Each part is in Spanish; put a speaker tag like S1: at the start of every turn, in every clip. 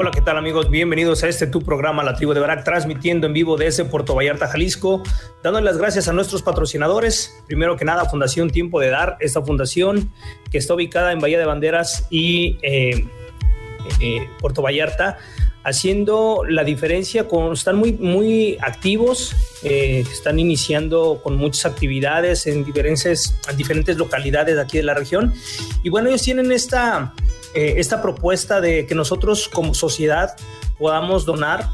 S1: Hola, ¿qué tal amigos? Bienvenidos a este tu programa La Tribu de Barak, transmitiendo en vivo desde Puerto Vallarta, Jalisco, dándole las gracias a nuestros patrocinadores. Primero que nada, Fundación Tiempo de Dar, esta fundación que está ubicada en Bahía de Banderas y eh, eh, Puerto Vallarta, haciendo la diferencia, con, están muy, muy activos, eh, están iniciando con muchas actividades en diferentes, en diferentes localidades de aquí de la región. Y bueno, ellos tienen esta eh, esta propuesta de que nosotros como sociedad podamos donar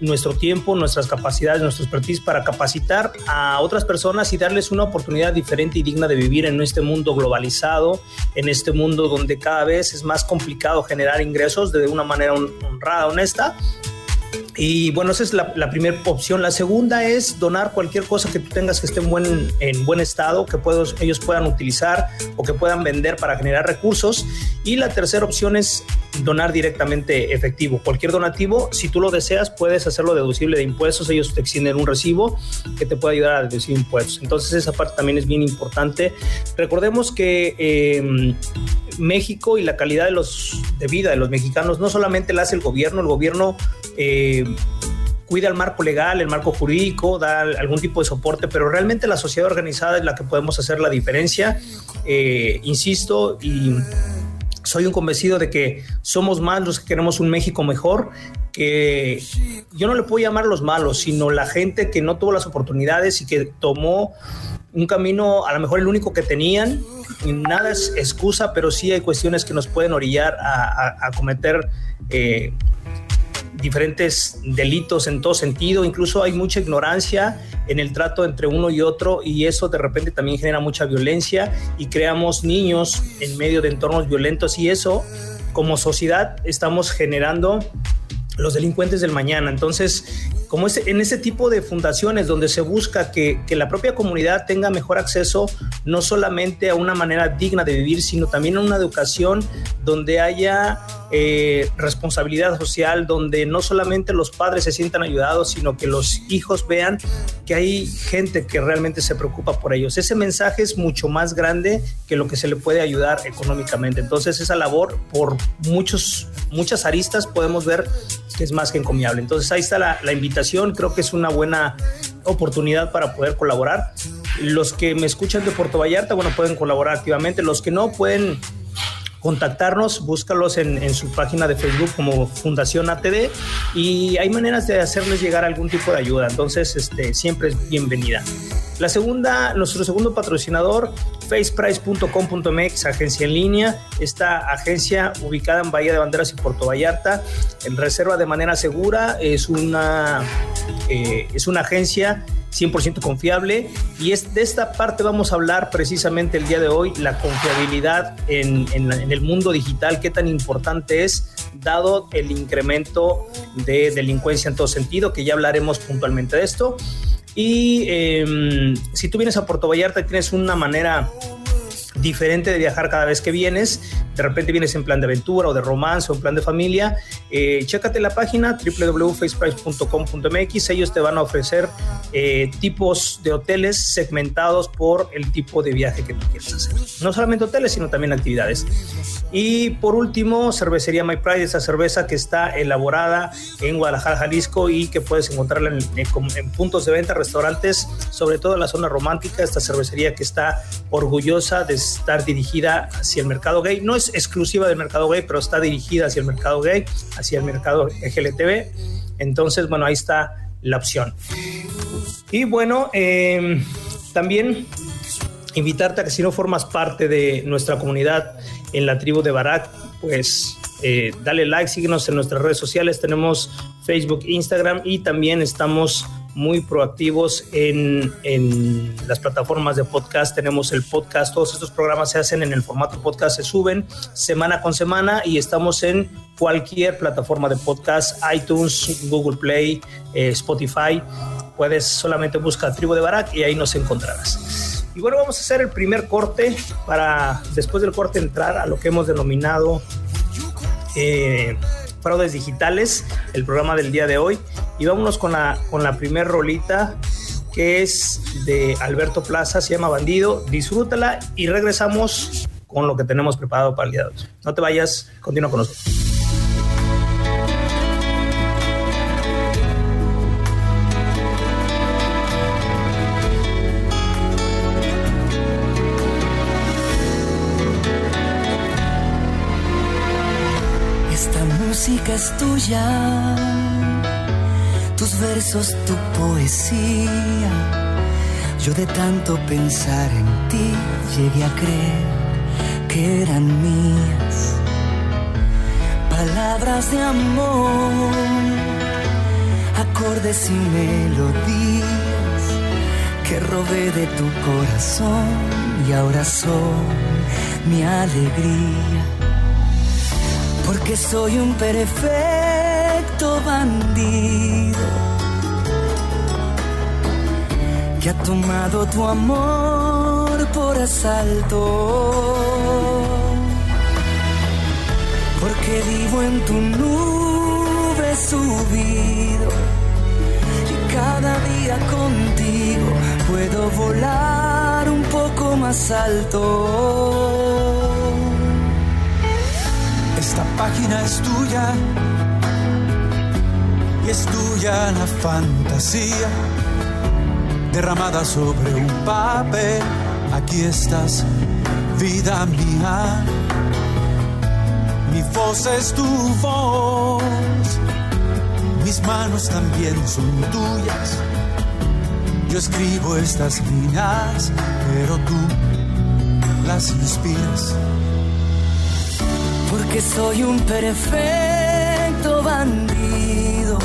S1: nuestro tiempo, nuestras capacidades, nuestro expertise para capacitar a otras personas y darles una oportunidad diferente y digna de vivir en este mundo globalizado, en este mundo donde cada vez es más complicado generar ingresos de una manera honrada, honesta y bueno, esa es la, primera opción. La segunda es donar cualquier cosa que tú tengas que esté en buen, en buen estado, que ellos puedan utilizar o que puedan vender para generar recursos. Y la tercera opción es donar directamente efectivo. Cualquier donativo, si tú lo deseas, puedes hacerlo deducible de impuestos. Ellos te extienden un recibo que te puede ayudar a deducir impuestos. Entonces esa parte también es bien importante. Recordemos que em, México y la calidad de, los, de vida de los mexicanos no solamente la hace el gobierno, el gobierno... Eh, cuida el marco legal, el marco jurídico, da algún tipo de soporte, pero realmente la sociedad organizada es la que podemos hacer la diferencia. Eh, insisto, y soy un convencido de que somos más los que queremos un México mejor, que yo no le puedo llamar los malos, sino la gente que no tuvo las oportunidades y que tomó un camino, a lo mejor el único que tenían, nada es excusa, pero sí hay cuestiones que nos pueden orillar a, cometer eh, diferentes delitos en todo sentido, incluso hay mucha ignorancia en el trato entre uno y otro y eso de repente también genera mucha violencia y creamos niños en medio de entornos violentos y eso como sociedad estamos generando los delincuentes del mañana. Entonces, como es en ese tipo de fundaciones donde se busca que, que, la propia comunidad tenga mejor acceso no solamente a una manera digna de vivir, sino también a una educación donde haya eh, responsabilidad social, donde no solamente los padres se sientan ayudados, sino que los hijos vean que hay gente que realmente se preocupa por ellos. Ese mensaje es mucho más grande que lo que se le puede ayudar económicamente. Entonces esa labor por muchos, muchas aristas podemos ver es más que encomiable. Entonces ahí está la, invitación, creo que es una buena oportunidad para poder colaborar. Los que me escuchan de Puerto Vallarta, bueno, pueden colaborar activamente. Los que no pueden contactarnos, búscalos en, su página de Facebook como Fundación ATD y hay maneras de hacerles llegar algún tipo de ayuda. Entonces, este, siempre es bienvenida. La segunda, nuestro segundo patrocinador, faceprice.com.mx, agencia en línea. Esta agencia ubicada en Bahía de Banderas y Puerto Vallarta, en reserva de manera segura, es una, eh, es una agencia 100% confiable. Y es de esta parte vamos a hablar precisamente el día de hoy, la confiabilidad en, el mundo digital, qué tan importante es, dado el incremento de delincuencia en todo sentido, que ya hablaremos puntualmente de esto. Y em, si tú vienes a Puerto Vallarta, tienes una manera diferente de viajar cada vez que vienes. De repente vienes en plan de aventura o de romance o en plan de familia. Eh, chécate la página www.faceprice.com.mx. Ellos te van a ofrecer eh, tipos de hoteles segmentados por el tipo de viaje que tú quieres hacer. No solamente hoteles, sino también actividades. Y por último, cervecería My Pride, esa cerveza que está elaborada en Guadalajara, Jalisco y que puedes encontrarla en, en puntos de venta, restaurantes, sobre todo en la zona romántica. Esta cervecería que está orgullosa de estar dirigida hacia el mercado gay. No es exclusiva del mercado gay, pero está dirigida hacia el mercado gay, hacia el mercado LGTB. Entonces, bueno, ahí está la opción. Y bueno, em, también invitarte a que si no formas parte de nuestra comunidad en la tribu de Barak, pues eh, dale like, síguenos en nuestras redes sociales. Tenemos Facebook, Instagram y también estamos muy proactivos en, en, las plataformas de podcast. Tenemos el podcast, todos estos programas se hacen en el formato podcast, se suben semana con semana y estamos en cualquier plataforma de podcast, iTunes, Google Play, eh, Spotify. Puedes solamente buscar Tribu de Barak y ahí nos encontrarás. Y bueno, vamos a hacer el primer corte para después del corte entrar a lo que hemos denominado eh, fraudes digitales, el programa del día de hoy. Y vámonos con la, con la primer rolita que es de Alberto Plaza, se llama Bandido. Disfrútala y regresamos con lo que tenemos preparado para el día de hoy. No te vayas, continúa con nosotros.
S2: música es tuya, versos, tu poesía. Yo de tanto pensar en ti llegué a creer que eran mías. Palabras de amor, acordes y melodías que robé de tu corazón y ahora son mi alegría porque soy un perfecto bandido que ha tomado tu amor por asalto. Porque vivo en tu nube subido y cada día contigo puedo volar un poco más alto.
S3: Esta página es tuya y es tuya la fantasía derramada sobre un papel. Aquí estás, vida mía. Mi voz es tu voz, mis manos también son tuyas. Yo escribo estas líneas, pero tú las inspiras
S2: porque soy un perfecto bandido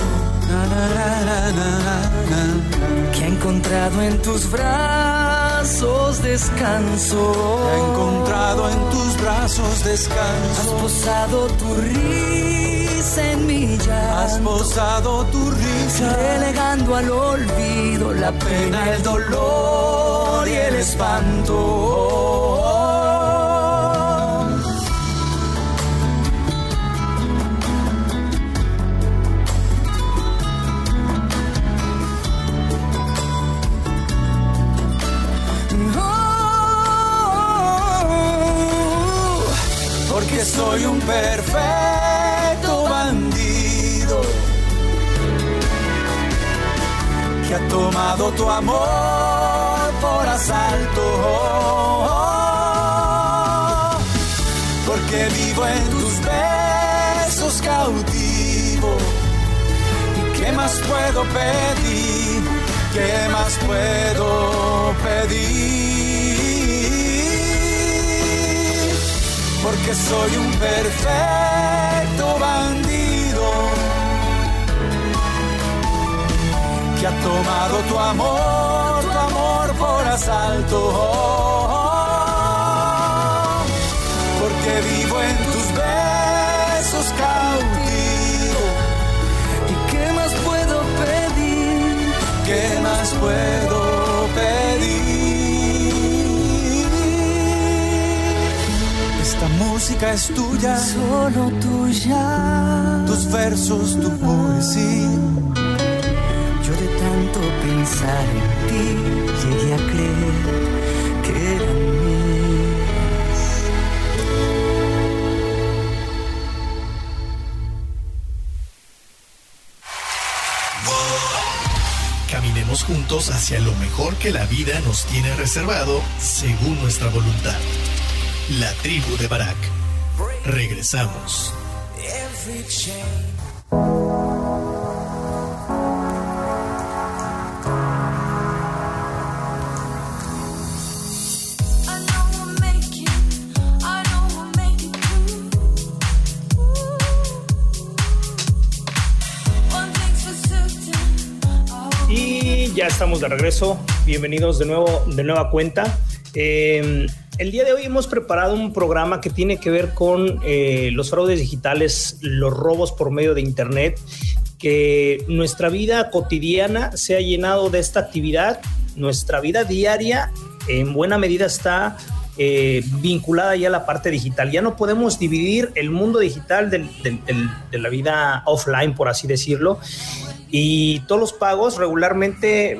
S2: que ha encontrado en tus brazos descanso.
S3: Ha encontrado en tus brazos descanso.
S2: Has posado tu risa en mi llanto.
S3: Has posado tu risa.
S2: Relegando al olvido la pena, el dolor y el espanto.
S3: Soy un perfecto bandido que ha tomado tu amor por asalto. Porque vivo en tus besos cautivo. ¿Y qué más puedo pedir? ¿Qué más puedo pedir? Porque soy un perfecto bandido que ha tomado tu amor, tu amor por asalto. Porque vivo en tus besos cautivo.
S2: ¿Y qué más puedo pedir?
S3: ¿Qué más puedo música es tuya,
S2: solo tuya.
S3: Tus versos, tu poesía.
S2: Yo de tanto pensar en ti llegué a creer que eran
S4: juntos hacia lo mejor que la vida nos tiene reservado según nuestra voluntad. La tribu de Barak. Regresamos.
S1: ya estamos de regreso. Bienvenidos de nuevo, de nueva cuenta. Em, el día de hoy hemos preparado un programa que tiene que ver con eh, los fraudes digitales, los robos por medio de Internet, que nuestra vida cotidiana se ha llenado de esta actividad. Nuestra vida diaria en buena medida está eh, vinculada ya a la parte digital. Ya no podemos dividir el mundo digital de la vida offline, por así decirlo. Y todos los pagos regularmente,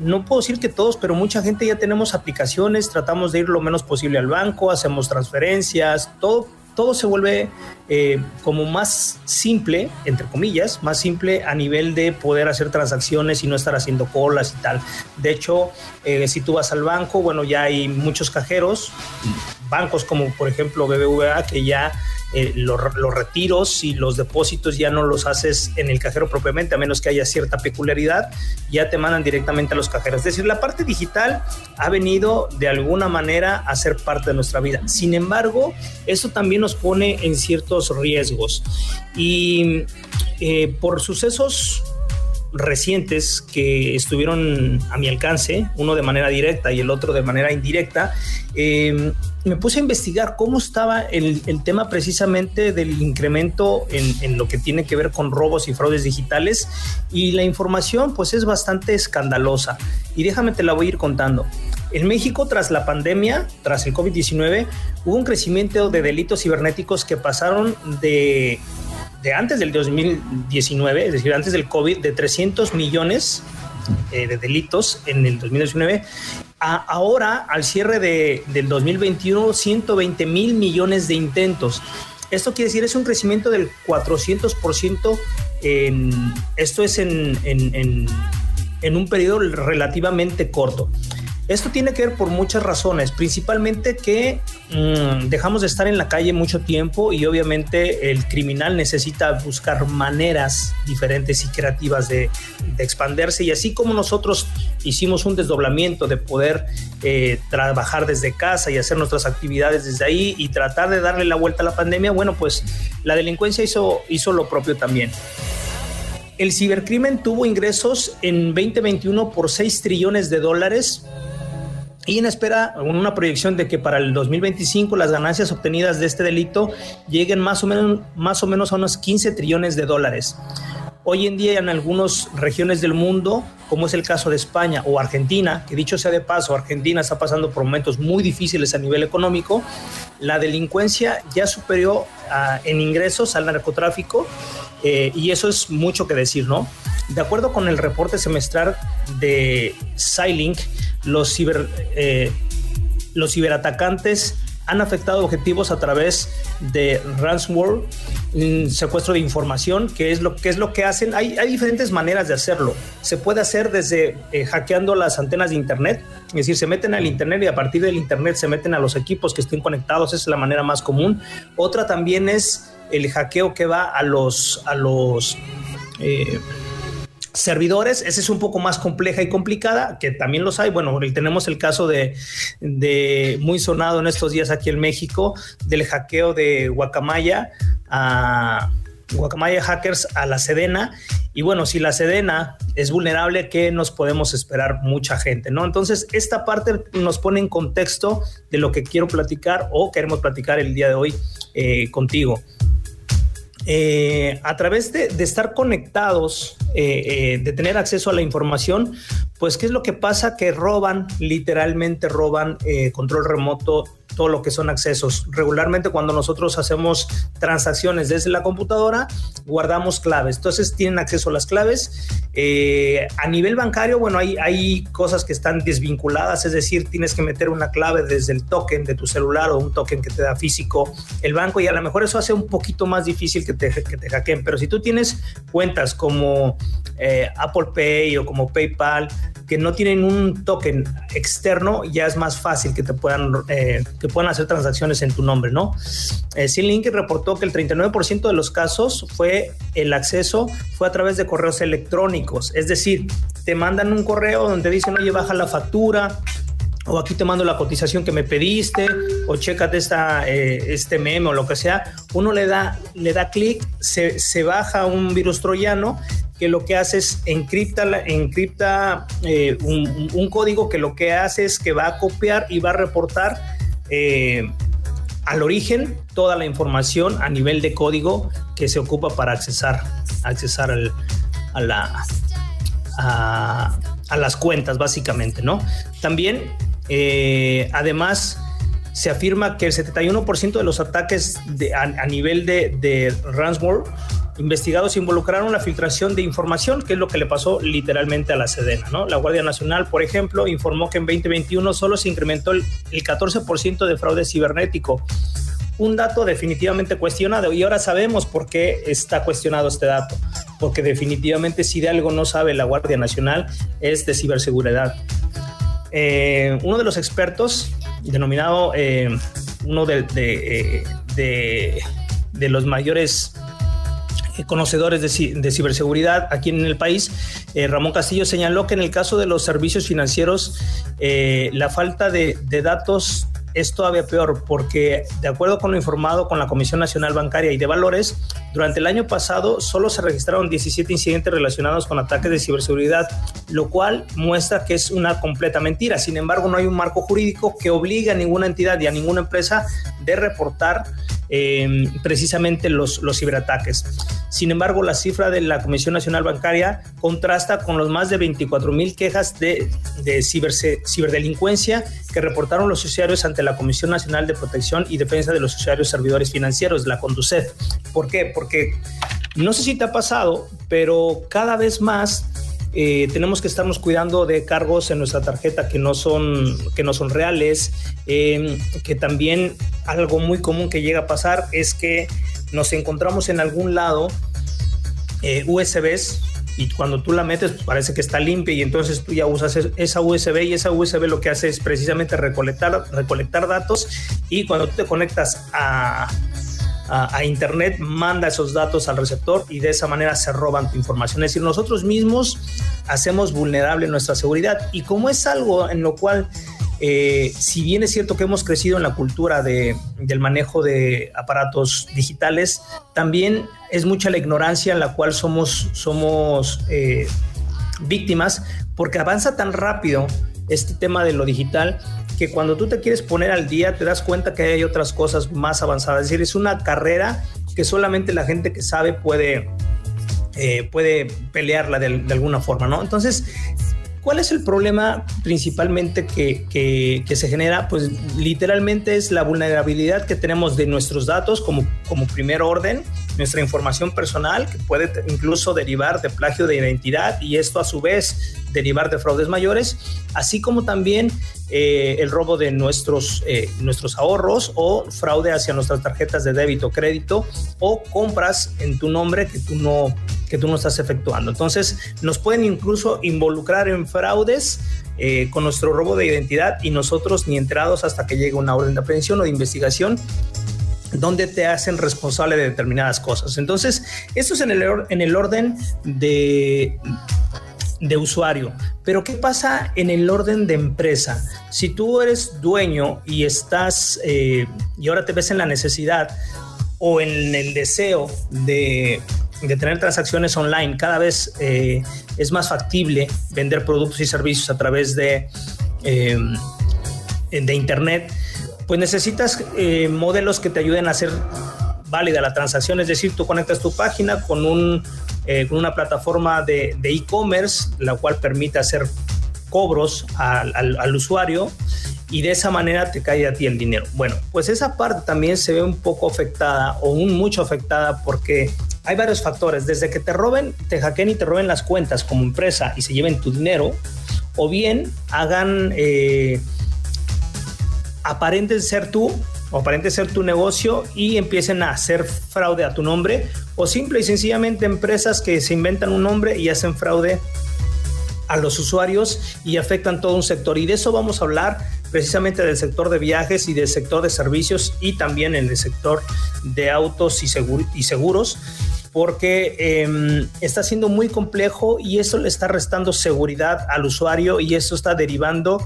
S1: no puedo decir que todos, pero mucha gente ya tenemos aplicaciones, tratamos de ir lo menos posible al banco, hacemos transferencias, todo, todo se vuelve eh, como más simple, entre comillas, más simple a nivel de poder hacer transacciones y no estar haciendo colas y tal. De hecho, eh, si tú vas al banco, bueno, ya hay muchos cajeros, bancos como por ejemplo BBVA, que ya eh, los, retiros y los depósitos ya no los haces en el cajero propiamente, a menos que haya cierta peculiaridad, ya te mandan directamente a los cajeros. Es decir, la parte digital ha venido de alguna manera a ser parte de nuestra vida. Sin embargo, eso también nos pone en ciertos riesgos. Y eh, por sucesos recientes que estuvieron a mi alcance, uno de manera directa y el otro de manera indirecta, eh, me puse a investigar cómo estaba el, tema precisamente del incremento en, lo que tiene que ver con robos y fraudes digitales y la información pues es bastante escandalosa y déjame te la voy a ir contando. En México, tras la pandemia, tras el COVID-19, hubo un crecimiento de delitos cibernéticos que pasaron de, de antes del 2019, es decir, antes del COVID, de 300 millones eh, de delitos en el 2019 ahora, al cierre de, del 2021, 120 mil millones de intentos. Esto quiere decir, es un crecimiento del 400%. En, esto es en, en, en un periodo relativamente corto. Esto tiene que ver por muchas razones, principalmente que mm, dejamos de estar en la calle mucho tiempo y obviamente el criminal necesita buscar maneras diferentes y creativas de, expandirse y así como nosotros hicimos un desdoblamiento de poder eh, trabajar desde casa y hacer nuestras actividades desde ahí y tratar de darle la vuelta a la pandemia, bueno, pues la delincuencia hizo, hizo lo propio también. El cibercrimen tuvo ingresos en 2021 por 6 trillones de dólares, y en espera una proyección de que para el 2025 las ganancias obtenidas de este delito lleguen más o menos, más o, menos a unos 15 trillones de dólares. Hoy en día en algunas regiones del mundo, como es el caso de España o Argentina, que dicho sea de paso, Argentina está pasando por momentos muy difíciles a nivel económico, la delincuencia ya superó en ingresos al narcotráfico eh, y eso es mucho que decir, ¿no? De acuerdo con el reporte semestral de Skylink, los, ciber, eh, los ciberatacantes han afectado objetivos a través de ransomware, secuestro de información, que es lo que es lo que hacen. Hay, hay diferentes maneras de hacerlo. Se puede hacer desde eh, hackeando las antenas de internet, es decir, se meten al internet y a partir del internet se meten a los equipos que estén conectados. Esa es la manera más común. Otra también es el hackeo que va a los a los eh, servidores, esa es un poco más compleja y complicada, que también los hay. Bueno, tenemos el caso de, muy sonado en estos días aquí en México, del hackeo de Guacamaya a Guacamaya Hackers a la Sedena. Y bueno, si la Sedena es vulnerable, ¿qué nos podemos esperar? Mucha gente, ¿no? Entonces, esta parte nos pone en contexto de lo que quiero platicar o queremos platicar el día de hoy eh, contigo. Eh, a través de, estar conectados eh, de tener acceso a la información, pues ¿qué es lo que pasa? Que roban, literalmente roban control remoto todo lo que son accesos. Regularmente cuando nosotros hacemos transacciones desde la computadora, guardamos claves. Entonces tienen acceso a las claves. Eh, a nivel bancario, bueno, hay, hay cosas que están desvinculadas, es decir, tienes que meter una clave desde el token de tu celular o un token que te da físico el banco y a lo mejor eso hace un poquito más difícil que te, que te hackeen. Pero si tú tienes cuentas como eh, Apple Pay o como PayPal, que no tienen un token externo, ya es más fácil que te puedan, eh, que puedan hacer transacciones en tu nombre, ¿no? Eh, Link reportó que el 39% de los casos fue el acceso fue a través de correos electrónicos, es decir, te mandan un correo donde dicen, oye, baja la factura, o aquí te mando la cotización que me pediste, o chécate esta, eh, este meme o lo que sea, uno le da, le da clic, se, se, baja un virus troyano que lo que hace es encripta, encripta eh, un, código que lo que hace es que va a copiar y va a reportar eh, al origen toda la información a nivel de código que se ocupa para accesar, accesar a, la, a, las cuentas, básicamente, ¿no? También, eh, además, se afirma que el 71% de los ataques a, nivel de, de ransomware investigados involucraron la filtración de información, que es lo que le pasó literalmente a la Sedena. ¿no? La Guardia Nacional, por ejemplo, informó que en 2021 solo se incrementó el, 14% de fraude cibernético. Un dato definitivamente cuestionado y ahora sabemos por qué está cuestionado este dato, porque definitivamente si de algo no sabe la Guardia Nacional es de ciberseguridad. Eh, uno de los expertos, denominado eh, uno de, de, eh, de los mayores conocedores de, ciberseguridad aquí en el país, eh, Ramón Castillo señaló que en el caso de los servicios financieros, eh, la falta de, datos es todavía peor porque, de acuerdo con lo informado con la Comisión Nacional Bancaria y de Valores, durante el año pasado solo se registraron 17 incidentes relacionados con ataques de ciberseguridad, lo cual muestra que es una completa mentira. Sin embargo, no hay un marco jurídico que obligue a ninguna entidad y a ninguna empresa de reportar Em, precisamente los, los ciberataques. Sin embargo, la cifra de la Comisión Nacional Bancaria contrasta con los más de 24 mil quejas de, de ciberdelincuencia que reportaron los usuarios ante la Comisión Nacional de Protección y Defensa de los Usuarios Servidores Financieros, la CONDUCEF. ¿Por qué? Porque no sé si te ha pasado, pero cada vez más eh, tenemos que estarnos cuidando de cargos en nuestra tarjeta que no son, que no son reales, em, que también algo muy común que llega a pasar es que nos encontramos en algún lado eh, USBs y cuando tú la metes pues, parece que está limpia y entonces tú ya usas esa USB y esa USB lo que hace es precisamente recolectar, recolectar datos y cuando tú te conectas a, a, Internet, manda esos datos al receptor y de esa manera se roban tu información. Es decir, nosotros mismos hacemos vulnerable nuestra seguridad y como es algo en lo cual... Eh, si bien es cierto que hemos crecido en la cultura de, del manejo de aparatos digitales, también es mucha la ignorancia en la cual somos, somos eh, víctimas porque avanza tan rápido este tema de lo digital que cuando tú te quieres poner al día te das cuenta que hay otras cosas más avanzadas. Es decir, es una carrera que solamente la gente que sabe puede, eh, puede pelearla de, alguna forma, ¿no? Entonces, ¿Cuál es el problema principalmente que, que, se genera? Pues literalmente es la vulnerabilidad que tenemos de nuestros datos como, como primer orden, nuestra información personal, que puede incluso derivar de plagio de identidad y esto a su vez derivar de fraudes mayores, así como también eh, el robo de nuestros, eh, nuestros ahorros o fraude hacia nuestras tarjetas de débito crédito o compras en tu nombre que tú no que tú no estás efectuando. Entonces, nos pueden incluso involucrar en fraudes eh, con nuestro robo de identidad y nosotros ni enterados hasta que llegue una orden de aprehensión o de investigación donde te hacen responsable de determinadas cosas. Entonces, esto es en el, en el orden de, de usuario. Pero ¿qué pasa en el orden de empresa? Si tú eres dueño y estás eh, y ahora te ves en la necesidad o en el deseo de de tener transacciones online, cada vez eh, es más factible vender productos y servicios a través de, em, de Internet, pues necesitas eh, modelos que te ayuden a hacer válida la transacción, es decir, tú conectas tu página con un eh, con una plataforma de e-commerce, la cual permite hacer cobros al, usuario y de esa manera te cae a ti el dinero. Bueno, pues esa parte también se ve un poco afectada o un mucho afectada porque hay varios factores, desde que te roben, te hackeen y te roben las cuentas como empresa y se lleven tu dinero, o bien hagan, eh, aparenten ser tú o aparente ser tu negocio y empiecen a hacer fraude a tu nombre o simple y sencillamente empresas que se inventan un nombre y hacen fraude a los usuarios y afectan todo un sector. Y de eso vamos a hablar precisamente del sector de viajes y del sector de servicios y también en el sector de autos y, y seguros porque em, está siendo muy complejo y eso le está restando seguridad al usuario y eso está derivando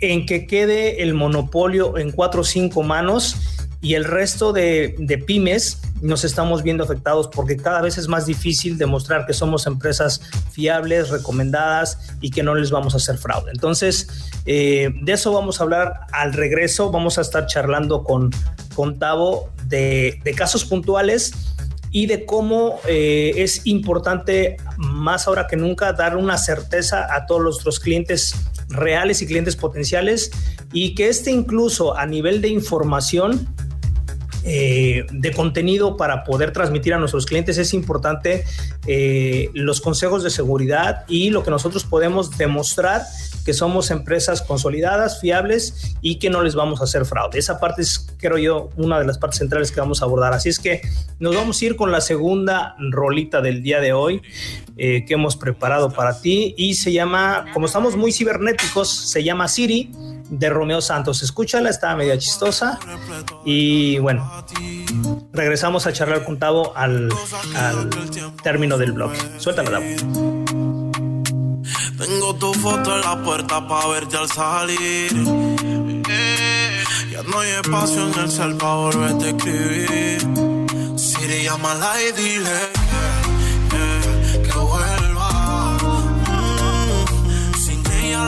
S1: en que quede el monopolio en cuatro o cinco manos y el resto de, pymes nos estamos viendo afectados porque cada vez es más difícil demostrar que somos empresas fiables, recomendadas y que no les vamos a hacer fraude. Entonces, eh, de eso vamos a hablar al regreso. Vamos a estar charlando con, con de, casos puntuales y de cómo eh, es importante más ahora que nunca dar una certeza a todos nuestros clientes reales y clientes potenciales y que este incluso a nivel de información eh, de contenido para poder transmitir a nuestros clientes es importante eh, los consejos de seguridad y lo que nosotros podemos demostrar que somos empresas consolidadas, fiables y que no les vamos a hacer fraude. Esa parte es, creo yo, una de las partes centrales que vamos a abordar. Así es que nos vamos a ir con la segunda rolita del día de hoy eh, que hemos preparado para ti y se llama, como estamos muy cibernéticos, se llama Siri de Romeo Santos. Escúchala, está media chistosa. Y bueno, regresamos a charlar con Tavo al, al término del blog. Suéltala, Tavo.
S5: Tu foto en la puerta para verte al salir. Ya no hay espacio en el cel para volverte a escribir. Siri, llámala y dile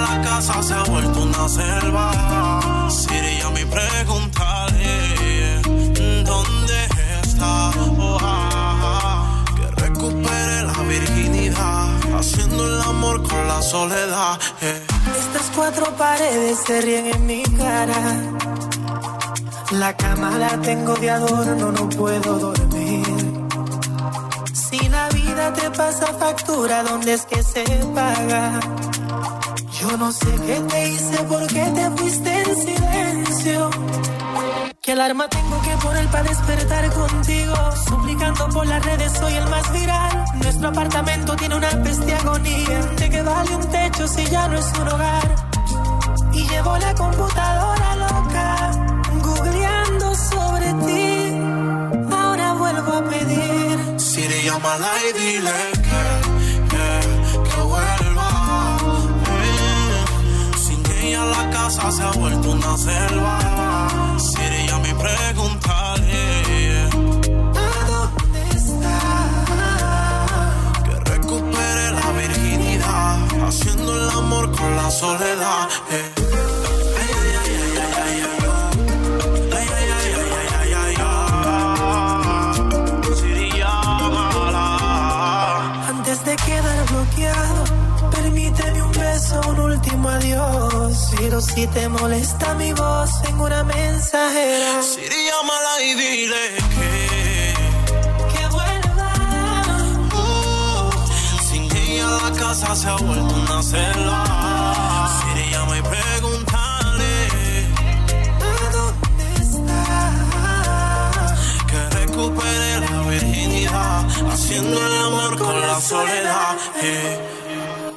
S5: la casa se ha vuelto una selva. Sería mi preguntarle dónde está. Oh, el amor con la soledad. Eh.
S6: Estas cuatro paredes se ríen en mi cara. La cama la tengo de adorno, no puedo dormir. Si la vida te pasa factura, ¿dónde es que se paga? Yo no sé qué te hice, por qué te fuiste en silencio. ¿Qué alarma tengo que poner para despertar contigo? Suplicando por las redes, soy el más viral. Nuestro apartamento tiene una peste agonía. ¿De qué vale un techo si ya no es un hogar? Y llevo la computadora loca, googleando sobre ti. Ahora vuelvo a pedir.
S5: Siri, llámala y dile que, que vuelva la casa se ha vuelto una selva. Mi pregunta
S6: ¿A dónde está?
S5: Que recupere la virginidad, haciendo el amor con la soledad. Eh.
S6: Pero si te molesta mi voz en una mensajera.
S5: Siri, llámala y dile
S6: que. Que vuelva.
S5: Uh, sin ella la casa se ha vuelto una selva. Siri, llama y pregúntale.
S6: ¿A dónde está?
S5: Que recupere la virginidad. Haciendo el amor con la soledad. Eh.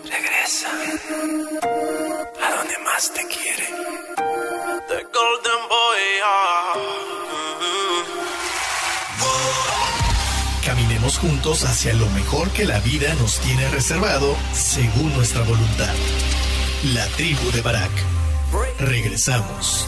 S6: Regresa te quiere.
S5: The Golden Boy.
S4: Caminemos juntos hacia lo mejor que la vida nos tiene reservado según nuestra voluntad. La tribu de Barak. Regresamos.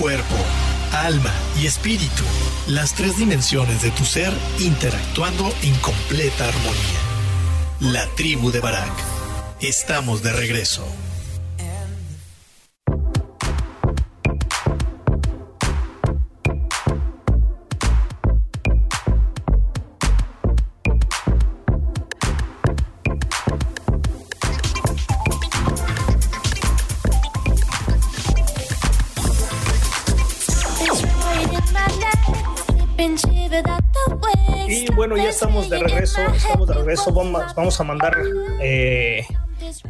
S4: Cuerpo, alma y espíritu, las tres dimensiones de tu ser interactuando en completa armonía. La tribu de Barak. Estamos de regreso.
S1: Estamos de regreso, estamos de regreso. Vamos, vamos a mandar eh,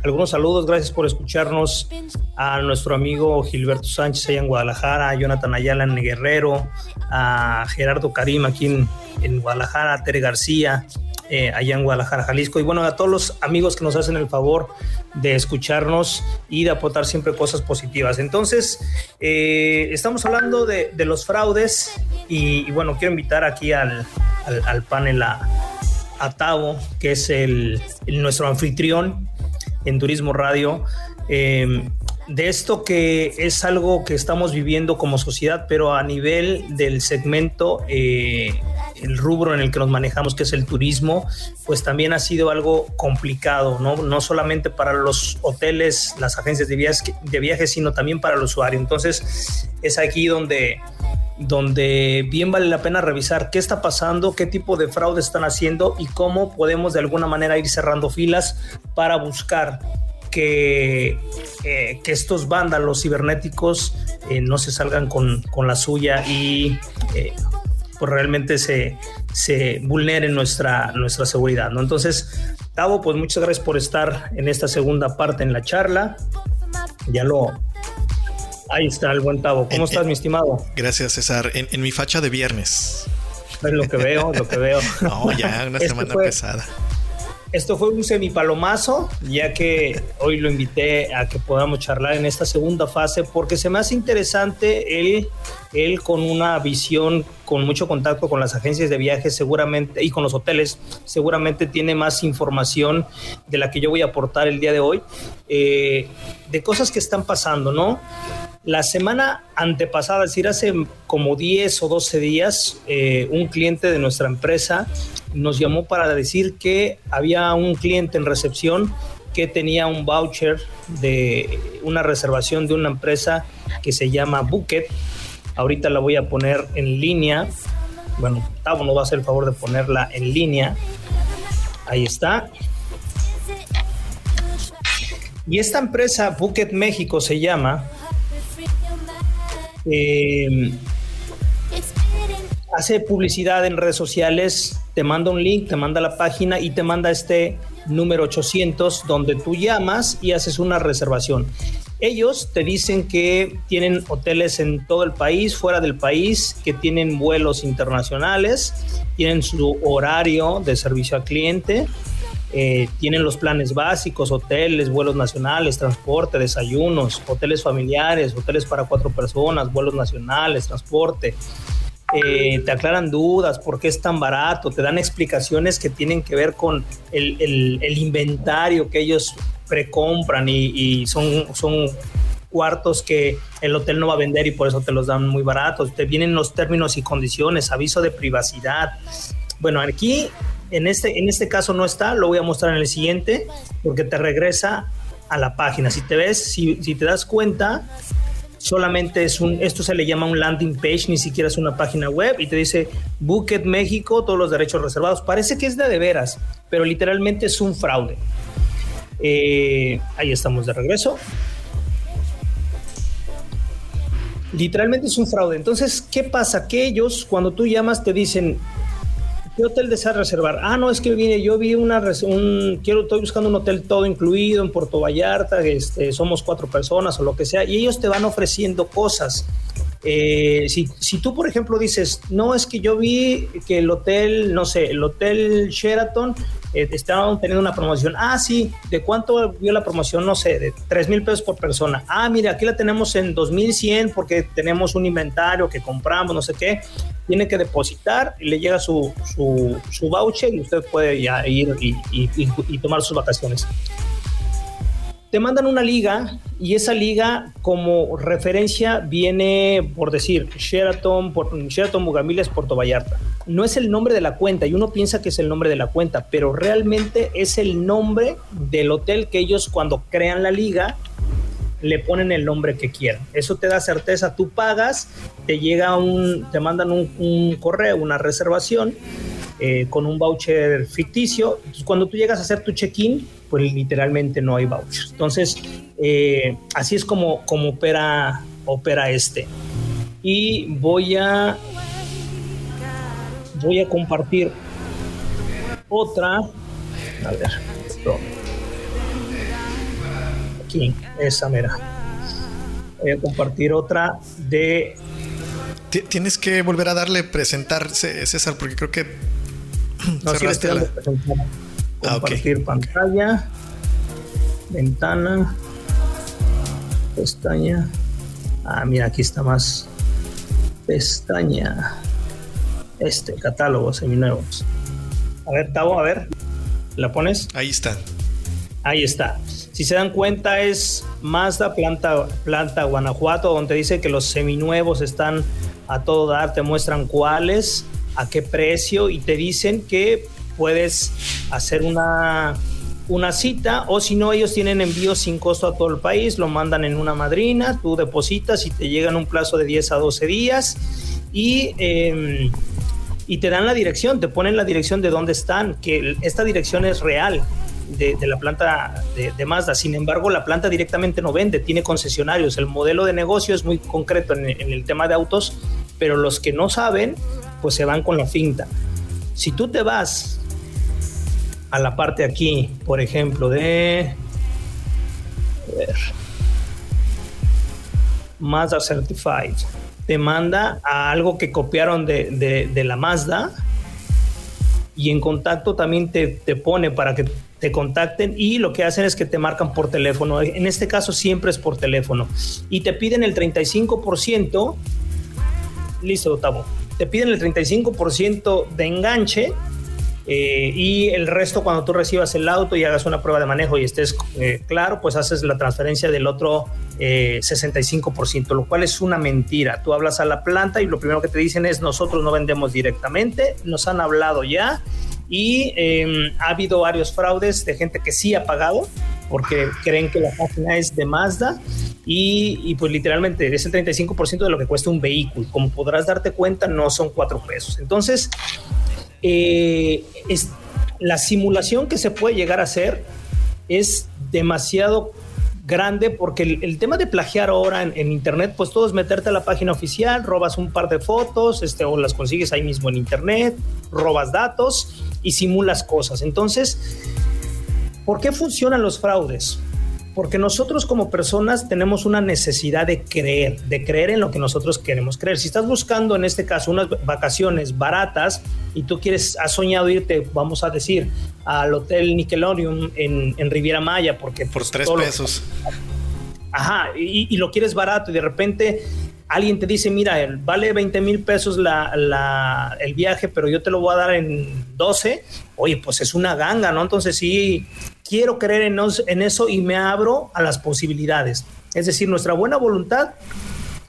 S1: algunos saludos. Gracias por escucharnos a nuestro amigo Gilberto Sánchez allá en Guadalajara, a Jonathan Ayala en Guerrero, a Gerardo Karim aquí en, en Guadalajara, a Tere García, eh, allá en Guadalajara, Jalisco. Y bueno, a todos los amigos que nos hacen el favor de escucharnos y de aportar siempre cosas positivas. Entonces, eh, estamos hablando de, los fraudes y, bueno, quiero invitar aquí al, al, panel a, Tavo, que es el, nuestro anfitrión en Turismo Radio. Eh, de esto que es algo que estamos viviendo como sociedad, pero a nivel del segmento, eh, el rubro en el que nos manejamos, que es el turismo, pues también ha sido algo complicado, ¿no? No solamente para los hoteles, las agencias de viajes, de viajes sino también para el usuario. Entonces, es aquí donde donde bien vale la pena revisar qué está pasando, qué tipo de fraude están haciendo y cómo podemos de alguna manera ir cerrando filas para buscar que, eh, que estos vándalos cibernéticos eh, no se salgan con, con la suya y eh, pues realmente se, se vulneren nuestra, nuestra seguridad. ¿no? Entonces, Tavo, pues muchas gracias por estar en esta segunda parte en la charla. Ya lo, Ahí está el buen Tavo. ¿Cómo en, estás,
S4: en,
S1: mi estimado?
S4: Gracias, César. En, en, mi facha de viernes.
S1: Es lo que veo, lo que veo.
S4: No, ya una semana fue, pesada.
S1: Esto fue un semipalomazo, ya que hoy lo invité a que podamos charlar en esta segunda fase, porque se me hace interesante él, él con una visión, con mucho contacto con las agencias de viajes seguramente y con los hoteles, seguramente tiene más información de la que yo voy a aportar el día de hoy, eh, de cosas que están pasando, ¿no? La semana antepasada, es decir, hace como 10 o 12 días, eh, un cliente de nuestra empresa nos llamó para decir que había un cliente en recepción que tenía un voucher de una reservación de una empresa que se llama Bucket. Ahorita la voy a poner en línea. Bueno, Tavo nos va a hacer el favor de ponerla en línea. Ahí está. Y esta empresa, Bucket México, se llama. Eh, hace publicidad en redes sociales, te manda un link, te manda la página y te manda este número 800 donde tú llamas y haces una reservación. Ellos te dicen que tienen hoteles en todo el país, fuera del país, que tienen vuelos internacionales, tienen su horario de servicio al cliente, eh, tienen los planes básicos, hoteles, vuelos nacionales, transporte, desayunos, hoteles familiares, hoteles para cuatro personas, vuelos nacionales, transporte. Eh, te aclaran dudas, por qué es tan barato, te dan explicaciones que tienen que ver con el, el, el inventario que ellos precompran y, y son, son cuartos que el hotel no va a vender y por eso te los dan muy baratos. Te vienen los términos y condiciones, aviso de privacidad. Bueno, aquí en este, en este caso no está, lo voy a mostrar en el siguiente, porque te regresa a la página. Si te ves, si, si te das cuenta, solamente es un, esto se le llama un landing page, ni siquiera es una página web, y te dice Bucket México, todos los derechos reservados. Parece que es de de veras, pero literalmente es un fraude. Eh, ahí estamos de regreso. Literalmente es un fraude. Entonces, ¿qué pasa? Que ellos, cuando tú llamas, te dicen, ¿qué hotel deseas reservar? Ah, no, es que vine, yo vi una, un, quiero, estoy buscando un hotel todo incluido en Puerto Vallarta, este, somos cuatro personas o lo que sea, y ellos te van ofreciendo cosas. Eh, si, si, tú, por ejemplo, dices, no, es que yo vi que el hotel, no sé, el hotel Sheraton eh, estaban teniendo una promoción. Ah, sí, ¿de cuánto vio la promoción? No sé, de 3 mil pesos por persona. Ah, mira, aquí la tenemos en 2100 porque tenemos un inventario que compramos, no sé qué. Tiene que depositar y le llega su, su, su voucher y usted puede ya ir y, tomar sus vacaciones te mandan una liga y esa liga como referencia viene, por decir, Sheraton, por, Sheraton Bugamiles, Puerto Vallarta. No es el nombre de la cuenta y uno piensa que es el nombre de la cuenta, pero realmente es el nombre del hotel que ellos cuando crean la liga le ponen el nombre que quieran. Eso te da certeza, tú pagas, te llega un, te mandan un, correo, una reservación eh, con un voucher ficticio. Entonces, cuando tú llegas a hacer tu check-in, pues literalmente no hay vouchers. Entonces, eh, así es como, como opera, opera este. Y voy a, voy a compartir otra. A ver, esto. Aquí, esa mera. Voy a compartir otra de
S4: Tienes que volver a darle presentarse, César, porque creo que
S1: no, la... Ah, Compartir pantalla, ventana, pestaña. Ah, mira, aquí está más. Pestaña. Este, catálogo, seminuevos. A ver, Tavo, a ver. ¿La pones?
S4: Ahí está.
S1: Ahí está. Si se dan cuenta, es Mazda Planta, Planta Guanajuato, donde dice que los seminuevos están a todo dar, te muestran cuáles a qué precio y te dicen que puedes hacer una, una cita o si no, ellos tienen envío sin costo a todo el país, lo mandan en una madrina, tú depositas y te llega en un plazo de 10 a 12 días y, em, y te dan la dirección, te ponen la dirección de dónde están, que esta dirección es real. De, la planta de, Mazda. Sin embargo, la planta directamente no vende, tiene concesionarios. El modelo de negocio es muy concreto en, el tema de autos, pero los que no saben pues se van con la finta. Si tú te vas a la parte aquí, por ejemplo, de... Mazda Certified, te manda a algo que copiaron de, de, la Mazda y en contacto también te, te, pone para que te contacten y lo que hacen es que te marcan por teléfono. En este caso siempre es por teléfono y te piden el 35%. Listo, te piden el 35% de enganche eh, y el resto cuando tú recibas el auto y hagas una prueba de manejo y estés eh, claro, pues haces la transferencia del otro 65%, eh, lo cual es una mentira. Tú hablas a la planta y lo primero que te dicen es nosotros no vendemos directamente, nos han hablado ya y em, ha habido varios fraudes de gente que sí ha pagado porque creen que la página es de Mazda y, pues literalmente es el 35% de lo que cuesta un vehículo. Como podrás darte cuenta, no son cuatro pesos. Entonces, eh, es, la simulación que se puede llegar a hacer es demasiado grande porque el, tema de plagiar ahora en, internet, pues todo es meterte a la página oficial, robas un par de fotos, este, o las consigues ahí mismo en internet, robas datos y simulas cosas. Entonces, ¿por qué funcionan los fraudes? Porque nosotros como personas tenemos una necesidad de creer, de creer en lo que nosotros queremos creer. Si estás buscando en este caso unas vacaciones baratas y tú quieres, has soñado irte, vamos a decir, al Hotel Nickelodeon en, Riviera Maya, porque...
S4: Por tres pesos.
S1: Ajá, y, lo quieres barato y de repente alguien te dice, mira, vale 20 mil pesos la, el viaje, pero yo te lo voy a dar en 12, oye, pues es una ganga, ¿no? Entonces sí, quiero creer en, en eso y me abro a las posibilidades. Es decir, nuestra buena voluntad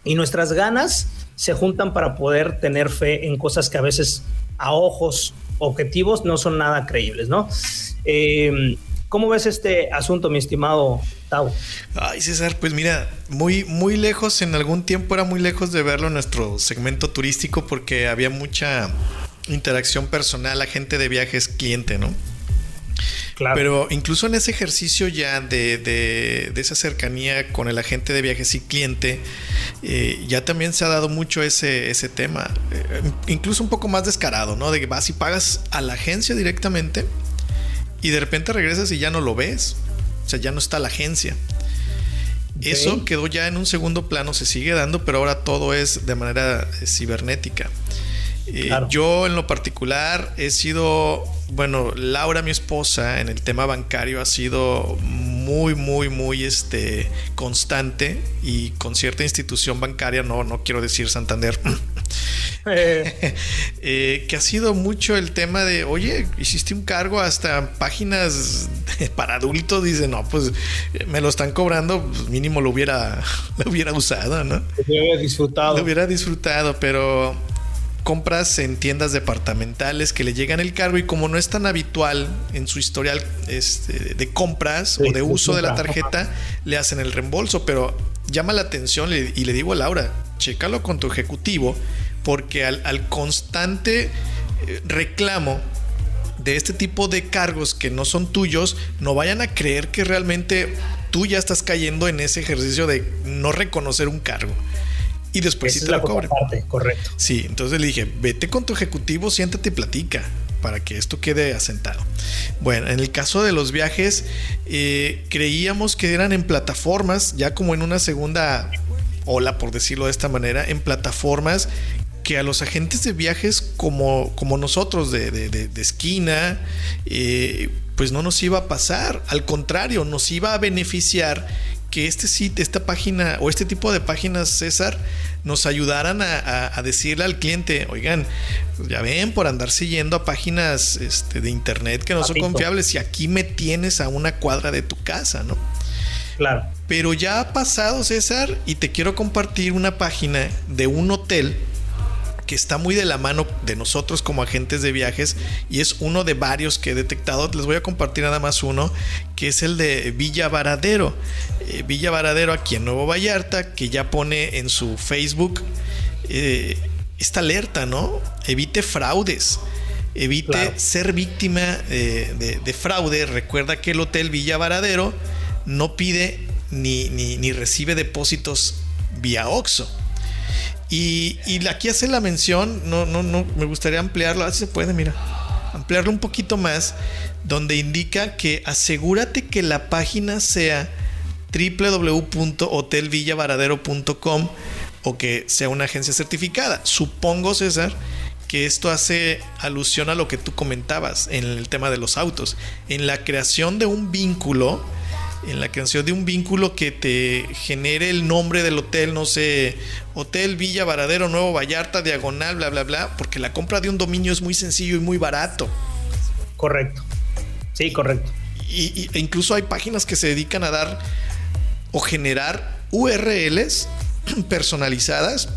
S1: y nuestras ganas se juntan para poder tener fe en cosas que a veces a ojos objetivos no son nada creíbles, ¿no? Eh, ¿Cómo ves este asunto, mi estimado Tau?
S4: Ay, César, pues mira, muy, muy lejos, en algún tiempo era muy lejos de verlo en nuestro segmento turístico porque había mucha interacción personal, la gente de viajes cliente, ¿no? Pero incluso en ese ejercicio ya de, de, esa cercanía con el agente de viajes y cliente, eh, ya también se ha dado mucho ese, ese tema. Eh, incluso un poco más descarado, ¿no? De que vas y pagas a la agencia directamente y de repente regresas y ya no lo ves. O sea, ya no está la agencia. Eso quedó ya en un segundo plano, se sigue dando, pero ahora todo es de manera eh. Yo en lo particular he sido bueno, Laura, mi esposa, en el tema bancario ha sido muy, muy, muy este, constante y con cierta institución bancaria, no, no quiero decir Santander, eh. Eh, que ha sido mucho el tema de, oye, hiciste un cargo hasta páginas para adultos, dice, no, pues me lo están cobrando, pues mínimo lo hubiera, lo hubiera usado, ¿no?
S1: Lo hubiera disfrutado.
S4: Lo hubiera disfrutado, pero compras en tiendas departamentales que le llegan el cargo y como no es tan habitual en su historial este, de compras o de uso de la tarjeta, le hacen el reembolso, pero llama la atención y le digo a Laura, chécalo con tu ejecutivo, porque al, al constante eh, reclamo de este tipo de cargos que no son tuyos, no vayan a creer que realmente tú ya estás cayendo en ese ejercicio de no reconocer un cargo y después sí te lo cobren.
S1: correcto.
S4: Sí, entonces le dije, vete con tu ejecutivo, siéntate y platica para que esto quede asentado. Bueno, en el caso de los viajes, eh, creíamos que eran en plataformas, ya como en una segunda ola, por decirlo de esta manera, en plataformas que a los agentes de viajes como, como nosotros de, de, esquina, eh, pues no nos iba a pasar. Al contrario, nos iba a beneficiar que este sitio, esta página o este tipo de páginas, César, nos ayudaran a, decirle al cliente, oigan, pues ya ven, por andar siguiendo a páginas este, de internet que no son confiables y aquí me tienes a una cuadra de tu casa, ¿no?
S1: Claro.
S4: Pero ya ha pasado, César, y te quiero compartir una página de un hotel que está muy de la mano de nosotros como agentes de viajes y es uno de varios que he detectado. Les voy a compartir nada más uno, que es el de Villa Varadero. Eh, Villa Varadero aquí en Nuevo Vallarta, que ya pone en su Facebook eh, esta alerta, ¿no? Evite fraudes. Evite ser víctima eh, de, fraude. Recuerda que el Hotel Villa Varadero no pide ni, ni, ni recibe depósitos vía OXO. Y, aquí hace la mención, no, no, no, me gustaría ampliarlo, así se puede, mira, ampliarlo un poquito más, donde indica que asegúrate que la página sea www.hotelvillavaradero.com o que sea una agencia certificada. Supongo, César, que esto hace alusión a lo que tú comentabas en el tema de los autos. En la creación de un vínculo, en la creación de un vínculo que te genere el nombre del hotel, no sé, Hotel Villa Varadero Nuevo Vallarta, diagonal, bla, bla, bla, porque la compra de un dominio es muy sencillo y muy barato.
S1: Correcto. Sí, correcto.
S4: Y, e incluso hay páginas que se dedican a dar o generar URLs personalizadas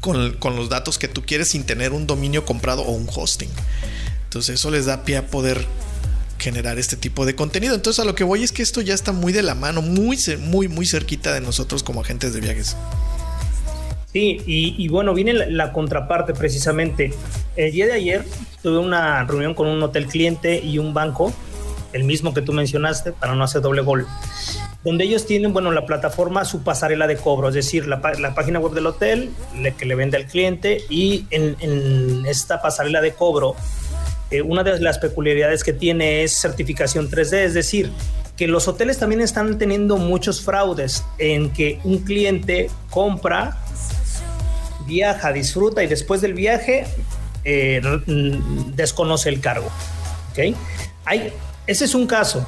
S4: con, con los datos que tú quieres sin tener un dominio comprado o un hosting. Entonces eso les da pie a poder generar este tipo de contenido. Entonces a lo que voy es que esto ya está muy de la mano, muy, muy, muy cerquita de nosotros como agentes de viajes.
S1: Sí, y, bueno, viene la, contraparte precisamente. El día de ayer tuve una reunión con un hotel cliente y un banco, el mismo que tú mencionaste, para no hacer doble gol, donde ellos tienen, bueno, la plataforma, su pasarela de cobro, es decir, la, página web del hotel que le vende al cliente y en esta pasarela de cobro eh, una de las peculiaridades que tiene es certificación 3D, es decir, que los hoteles también están teniendo muchos fraudes en que un cliente compra, viaja, disfruta y después del viaje eh, desconoce el cargo. ¿okay? Hay, ese es un caso.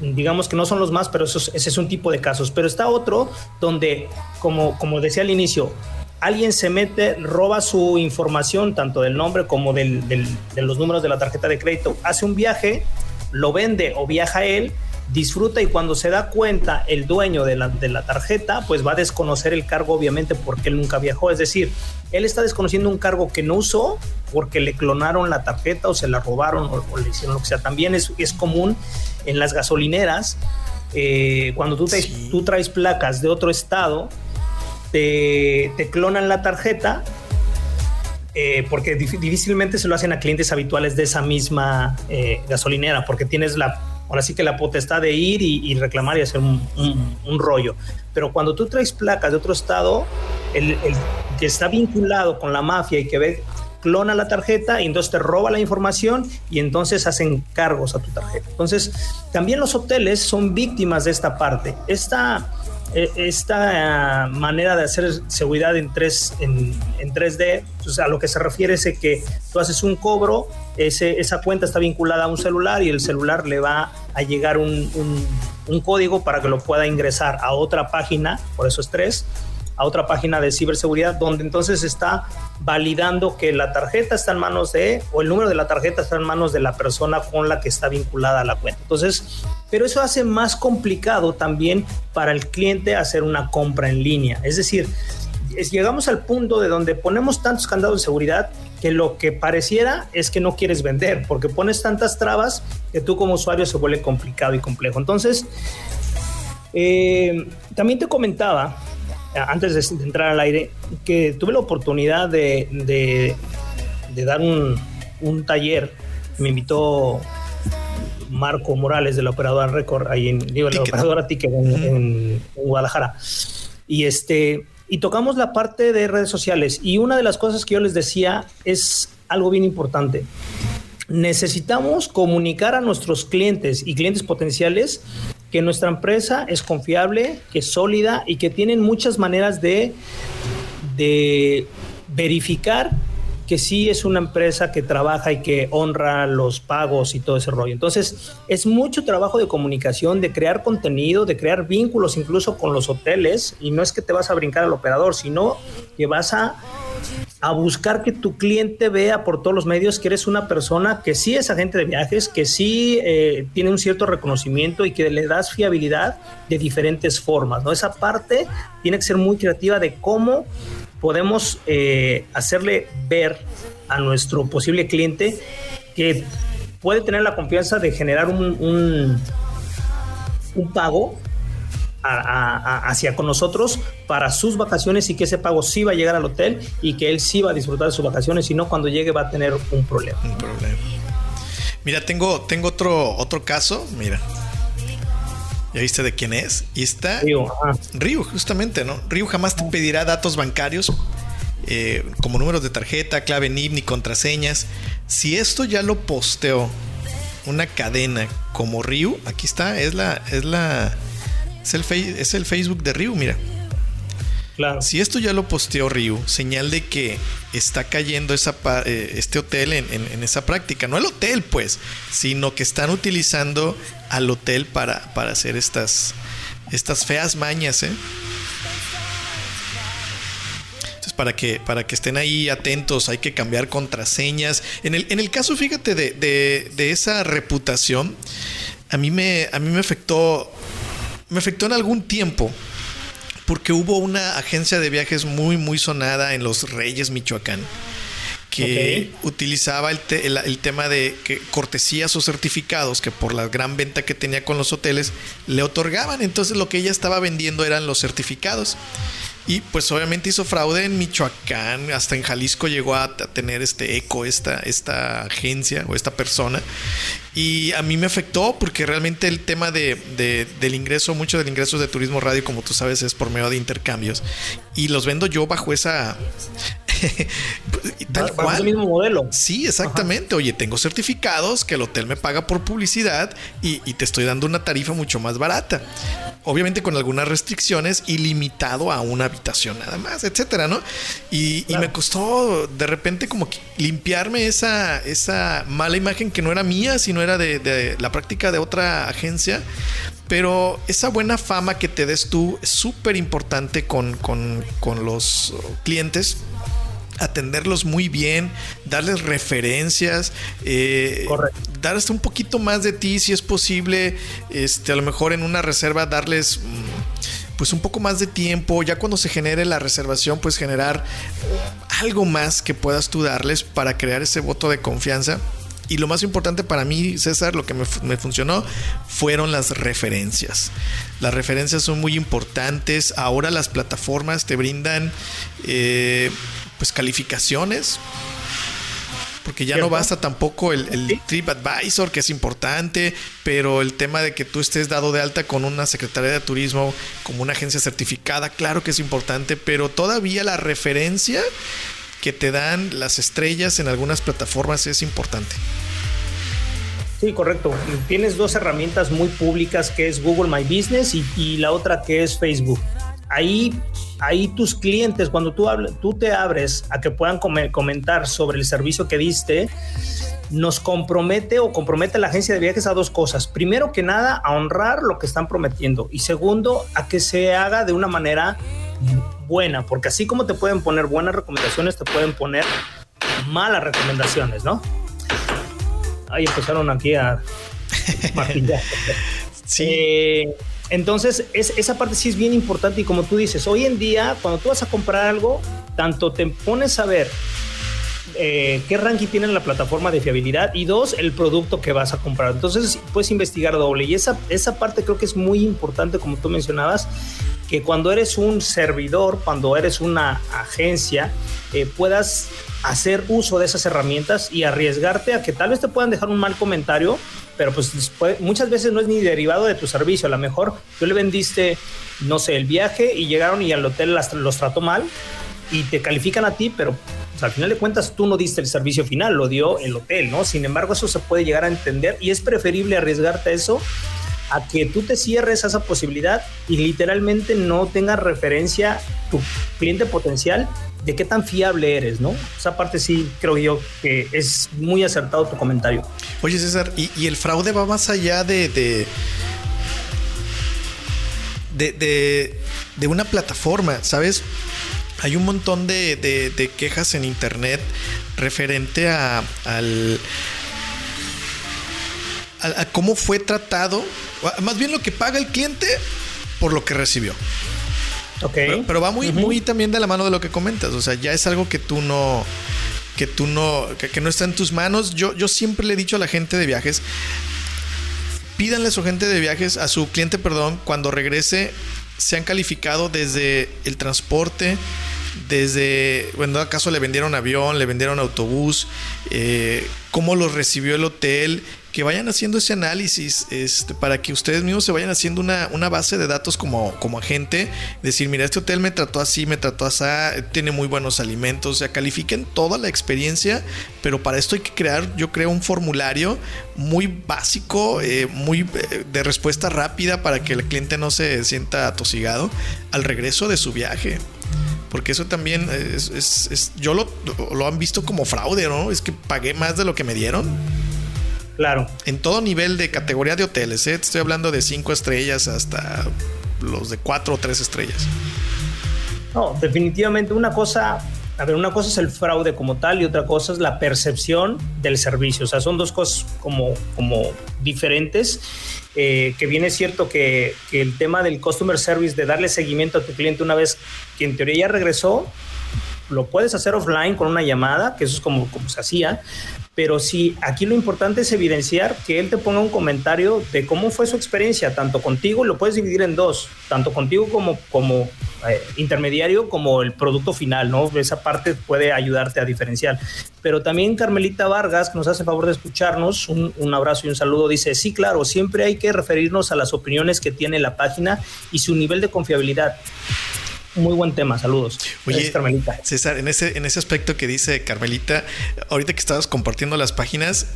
S1: Digamos que no son los más, pero ese es un tipo de casos. Pero está otro donde, como, como decía al inicio, alguien se mete, roba su información, tanto del nombre como de los números de la tarjeta de crédito, hace un viaje, lo vende o viaja él, disfruta y cuando se da cuenta el dueño de la, tarjeta, pues va a desconocer el cargo obviamente porque él nunca viajó. Es decir, él está desconociendo un cargo que no usó porque le clonaron la tarjeta o se la robaron o, le hicieron lo que sea. También es, es común en las gasolineras, eh, cuando tú, tú traes placas de otro estado, te, clonan la tarjeta, eh, porque difícilmente se lo hacen a clientes habituales de esa misma eh, gasolinera, porque tienes la, ahora sí que la potestad de ir y, reclamar y hacer un, rollo. Pero cuando tú traes placas de otro estado, el, el, que está vinculado con la mafia y que ve clona la tarjeta y entonces te roba la información y entonces hacen cargos a tu tarjeta. Entonces, también los hoteles son víctimas de esta parte. Esta esta manera de hacer seguridad en, 3, en, 3D, pues a lo que se refiere es que tú haces un cobro, ese, esa cuenta está vinculada a un celular y el celular le va a llegar un, un código para que lo pueda ingresar a otra página, por eso es 3, a otra página de ciberseguridad donde entonces está validando que la tarjeta está en manos de, o el número de la tarjeta está en manos de la persona con la que está vinculada la cuenta. Entonces, pero eso hace más complicado también para el cliente hacer una compra en línea. Es decir, llegamos al punto de donde ponemos tantos candados de seguridad que lo que pareciera es que no quieres vender, porque pones tantas trabas que tú como usuario se vuelve complicado y complejo. Entonces, eh, también te comentaba antes de entrar al aire, que tuve la oportunidad de, dar un, taller. Me invitó Marco Morales de la operadora Record, ahí en, digo, la operadora Ticket en, Guadalajara. Y este, y tocamos la parte de redes sociales. Y una de las cosas que yo les decía es algo bien importante. Necesitamos comunicar a nuestros clientes y clientes potenciales que nuestra empresa es confiable, que es sólida y que tienen muchas maneras de, de verificar que sí es una empresa que trabaja y que honra los pagos y todo ese rollo. Entonces, es mucho trabajo de comunicación, de crear contenido, de crear vínculos incluso con los hoteles. Y no es que te vas a brincar al operador, sino que vas a, a buscar que tu cliente vea por todos los medios que eres una persona que sí es agente de viajes, que sí eh, tiene un cierto reconocimiento y que le das fiabilidad de diferentes formas. ¿no? Esa parte tiene que ser muy creativa de cómo podemos eh, hacerle ver a nuestro posible cliente que puede tener la confianza de generar un, un, pago hacia con nosotros para sus vacaciones y que ese pago sí va a llegar al hotel y que él sí va a disfrutar de sus vacaciones y no cuando llegue va a tener un problema.
S4: Un problema. Mira, tengo, tengo otro, otro caso. Mira, ¿Ya viste de quién es? Y está Ryu, justamente, ¿no? Ryu jamás te pedirá datos bancarios eh, como números de tarjeta, clave NIP ni contraseñas. Si esto ya lo posteó una cadena como Ryu, aquí está, es la, es la, es el, es el Facebook de Ryu, mira. Si esto ya lo posteó Ryu, señal de que está cayendo esa, eh, este hotel en, esa práctica. No el hotel, pues, sino que están utilizando al hotel para, para hacer estas, estas feas mañas, ¿eh? Entonces, para que, para que estén ahí atentos, hay que cambiar contraseñas. En el, en el caso, fíjate, de, de, esa reputación, a mí me, a mí me afectó. Me afectó en algún tiempo porque hubo una agencia de viajes muy, muy sonada en Los Reyes, Michoacán, que utilizaba el, el, tema de que cortesías o certificados que por la gran venta que tenía con los hoteles le otorgaban. Entonces lo que ella estaba vendiendo eran los certificados. Y pues obviamente hizo fraude en Michoacán, hasta en Jalisco llegó a, tener este eco, esta, esta agencia o esta persona. Y a mí me afectó porque realmente el tema de, del ingreso, mucho del ingreso de turismo radio, como tú sabes, es por medio de intercambios. Y los vendo yo bajo esa,
S1: Tal cual. el mismo modelo.
S4: Sí, exactamente. Oye, tengo certificados que el hotel me paga por publicidad y, te estoy dando una tarifa mucho más barata. Obviamente con algunas restricciones y limitado a una habitación nada más, etcétera, ¿no? Y, me costó de repente como limpiarme esa, esa mala imagen que no era mía, sino era de, la práctica de otra agencia. Pero esa buena fama que te des tú es súper importante con, con, con los clientes atenderlos muy bien, darles referencias, eh, dar hasta un poquito más de ti si es posible, este, a lo mejor en una reserva darles mm, pues un poco más de tiempo, ya cuando se genere la reservación, pues generar algo más que puedas tú darles para crear ese voto de confianza. Y lo más importante para mí, César, lo que me, funcionó fueron las referencias. Las referencias son muy importantes. Ahora las plataformas te brindan eh, pues calificaciones, porque ya no basta tampoco el, el TripAdvisor, que es importante, pero el tema de que tú estés dado de alta con una Secretaría de Turismo como una agencia certificada, claro que es importante, pero todavía la referencia que te dan las estrellas en algunas plataformas es importante.
S1: Sí, correcto. Tienes dos herramientas muy públicas que es Google My Business y, la otra que es Facebook. Ahí ahí tus clientes, cuando tú, tú te abres a que puedan comentar sobre el servicio que diste, nos compromete o compromete a la agencia de viajes a dos cosas. Primero que nada, a honrar lo que están prometiendo. Y segundo, a que se haga de una manera buena, porque así como te pueden poner buenas recomendaciones, te pueden poner malas recomendaciones, ¿no? Ahí empezaron aquí a martillar. sí. Eh, entonces, es, esa parte sí es bien importante y como tú dices, hoy en día, cuando tú vas a comprar algo, tanto te pones a ver eh, qué ranking tiene la plataforma de fiabilidad y dos, el producto que vas a comprar. Entonces, puedes investigar doble y esa, esa parte creo que es muy importante, como tú mencionabas, que cuando eres un servidor, cuando eres una agencia, eh, puedas hacer uso de esas herramientas y arriesgarte a que tal vez te puedan dejar un mal comentario, pero pues muchas veces no es ni derivado de tu servicio. A lo mejor tú le vendiste, no sé, el viaje y llegaron y al hotel los trató mal y te califican a ti, pero pues, al final de cuentas tú no diste el servicio final, lo dio el hotel, ¿no? Sin embargo, eso se puede llegar a entender y es preferible arriesgarte a eso a que tú te cierres a esa posibilidad y literalmente no tengas referencia tu cliente potencial de qué tan fiable eres, ¿no? Esa parte sí creo yo que es muy acertado tu comentario.
S4: Oye, César, ¿y, el fraude va más allá de, de, de, una plataforma, ¿sabes? Hay un montón de, quejas en internet referente a, al, a, cómo fue tratado, más bien lo que paga el cliente por lo que recibió. Pero, va muy, muy también de la mano de lo que comentas. O sea, ya es algo que tú no. Que tú no. Que, no está en tus manos. Yo, yo siempre le he dicho a la gente de viajes. Pídanle a su gente de viajes, a su cliente, perdón, cuando regrese, se han calificado desde el transporte, desde, bueno, acaso le vendieron avión, le vendieron autobús, eh, cómo los recibió el hotel, que vayan haciendo ese análisis este, para que ustedes mismos se vayan haciendo una, base de datos como, como agente. Decir, mira, este hotel me trató así, me trató así, tiene muy buenos alimentos. O sea, califiquen toda la experiencia, pero para esto hay que crear, yo creo, un formulario muy básico, eh, muy eh, de respuesta rápida para que el cliente no se sienta atosigado al regreso de su viaje porque eso también es, es, yo lo, lo, han visto como fraude, ¿no? Es que pagué más de lo que me dieron.
S1: Claro.
S4: En todo nivel de categoría de hoteles, ¿eh? estoy hablando de cinco estrellas hasta los de cuatro o tres estrellas.
S1: No, definitivamente una cosa, a ver, una cosa es el fraude como tal y otra cosa es la percepción del servicio. O sea, son dos cosas como, como diferentes. Eh, que viene cierto que, que, el tema del customer service, de darle seguimiento a tu cliente una vez que en teoría ya regresó, lo puedes hacer offline con una llamada, que eso es como, como se hacía, pero sí, aquí lo importante es evidenciar que él te ponga un comentario de cómo fue su experiencia, tanto contigo, lo puedes dividir en dos, tanto contigo como, como eh, intermediario, como el producto final, ¿no? Esa parte puede ayudarte a diferenciar. Pero también Carmelita Vargas, que nos hace favor de escucharnos, un, un abrazo y un saludo, dice, sí, claro, siempre hay que referirnos a las opiniones que tiene la página y su nivel de confiabilidad muy buen tema, saludos.
S4: Oye, Carmelita. César, en ese, en ese aspecto que dice Carmelita, ahorita que estabas compartiendo las páginas,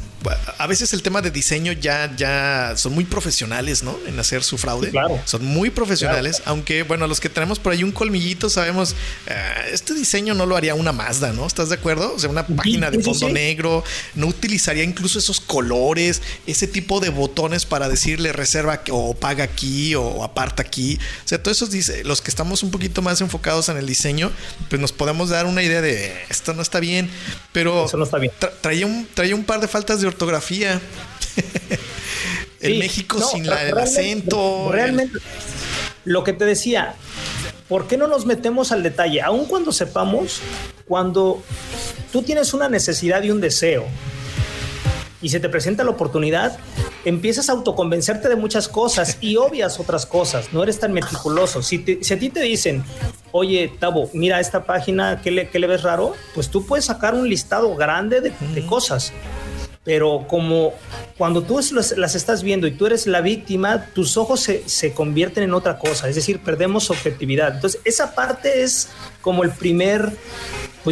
S4: a veces el tema de diseño ya, ya son muy profesionales, ¿no? En hacer su fraude.
S1: claro.
S4: Son muy profesionales, aunque, bueno, los que tenemos por ahí un colmillito sabemos, eh, este diseño no lo haría una Mazda, ¿no? ¿Estás de acuerdo? O sea, una página de fondo negro, no utilizaría incluso esos colores, ese tipo de botones para decirle reserva o paga aquí o aparta aquí. O sea, todos esos, los que estamos un poquito más enfocados en el diseño, pues nos podemos dar una idea de esto no está bien, pero
S1: Eso no está bien.
S4: traía, un, traía un par de faltas de ortografía. en México sin el acento.
S1: Realmente, lo que te decía, ¿por qué no nos metemos al detalle? Aun cuando sepamos, cuando tú tienes una necesidad y un deseo y se te presenta la oportunidad, empiezas a autoconvencerte de muchas cosas y obvias otras cosas, no eres tan meticuloso. Si, si a ti te dicen, oye, Tabo, mira esta página, ¿qué le, qué le ves raro? Pues tú puedes sacar un listado grande de, de cosas pero como cuando tú las, estás viendo y tú eres la víctima, tus ojos se, se, convierten en otra cosa, es decir, perdemos objetividad. Entonces, esa parte es como el primer,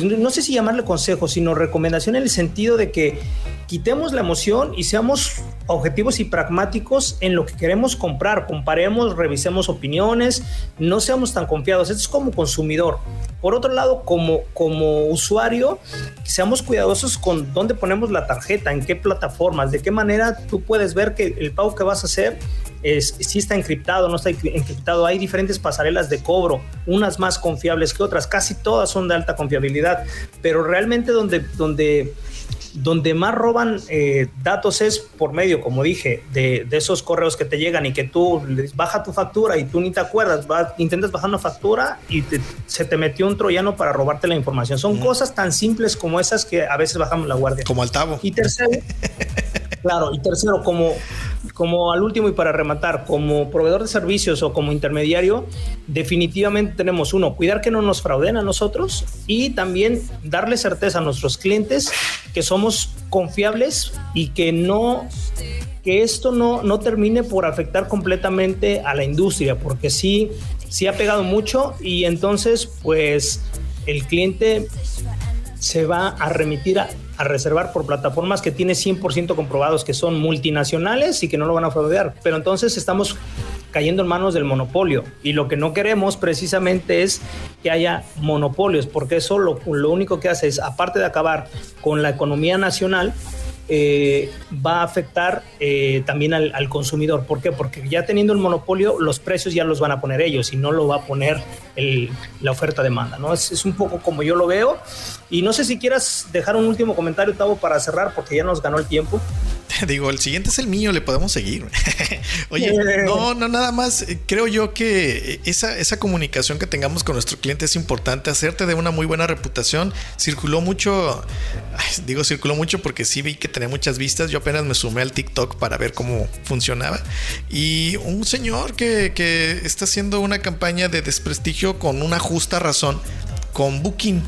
S1: pues no sé si llamarle consejo, sino recomendación en el sentido de que quitemos la emoción y seamos objetivos y pragmáticos en lo que queremos comprar. Comparemos, revisemos opiniones, no seamos tan confiados. Esto es como consumidor. Por otro lado, como, como usuario, seamos cuidadosos con dónde ponemos la tarjeta, en qué plataformas, de qué manera tú puedes ver que el pago que vas a hacer es, si está encriptado, no está encriptado. Hay diferentes pasarelas de cobro, unas más confiables que otras, casi todas son de alta confiabilidad, pero realmente donde, donde donde más roban eh, datos es por medio, como dije, de, esos correos que te llegan y que tú les baja tu factura y tú ni te acuerdas, intentas bajar una factura y se te metió un troyano para robarte la información. Son cosas tan simples como esas que a veces bajamos la guardia.
S4: Como al tabo.
S1: Y tercero, claro, y tercero, como como al último y para rematar, como proveedor de servicios o como intermediario, definitivamente tenemos uno, cuidar que no nos frauden a nosotros y también darle certeza a nuestros clientes que somos confiables y que no que esto no, no termine por afectar completamente a la industria, porque sí, sí ha pegado mucho y entonces pues el cliente se va a remitir a, reservar por plataformas que tiene 100% comprobados que son multinacionales y que no lo van a fraudear. Pero entonces estamos cayendo en manos del monopolio y lo que no queremos precisamente es que haya monopolios porque eso lo, lo único que hace es, aparte de acabar con la economía nacional, eh, va a afectar eh, también al, consumidor. ¿Por qué? Porque ya teniendo el monopolio, los precios ya los van a poner ellos y no lo va a poner la oferta-demanda. ¿no? Es, es, un poco como yo lo veo. Y no sé si quieras dejar un último comentario, Tavo, para cerrar, porque ya nos ganó el tiempo.
S4: Digo, el siguiente es el mío, le podemos seguir. Oye, no, no, nada más. Creo yo que esa, esa comunicación que tengamos con nuestro cliente es importante. Hacerte de una muy buena reputación. Circuló mucho, digo, circuló mucho porque sí vi que tenía muchas vistas. Yo apenas me sumé al TikTok para ver cómo funcionaba. Y un señor que, que está haciendo una campaña de desprestigio con una justa razón con Booking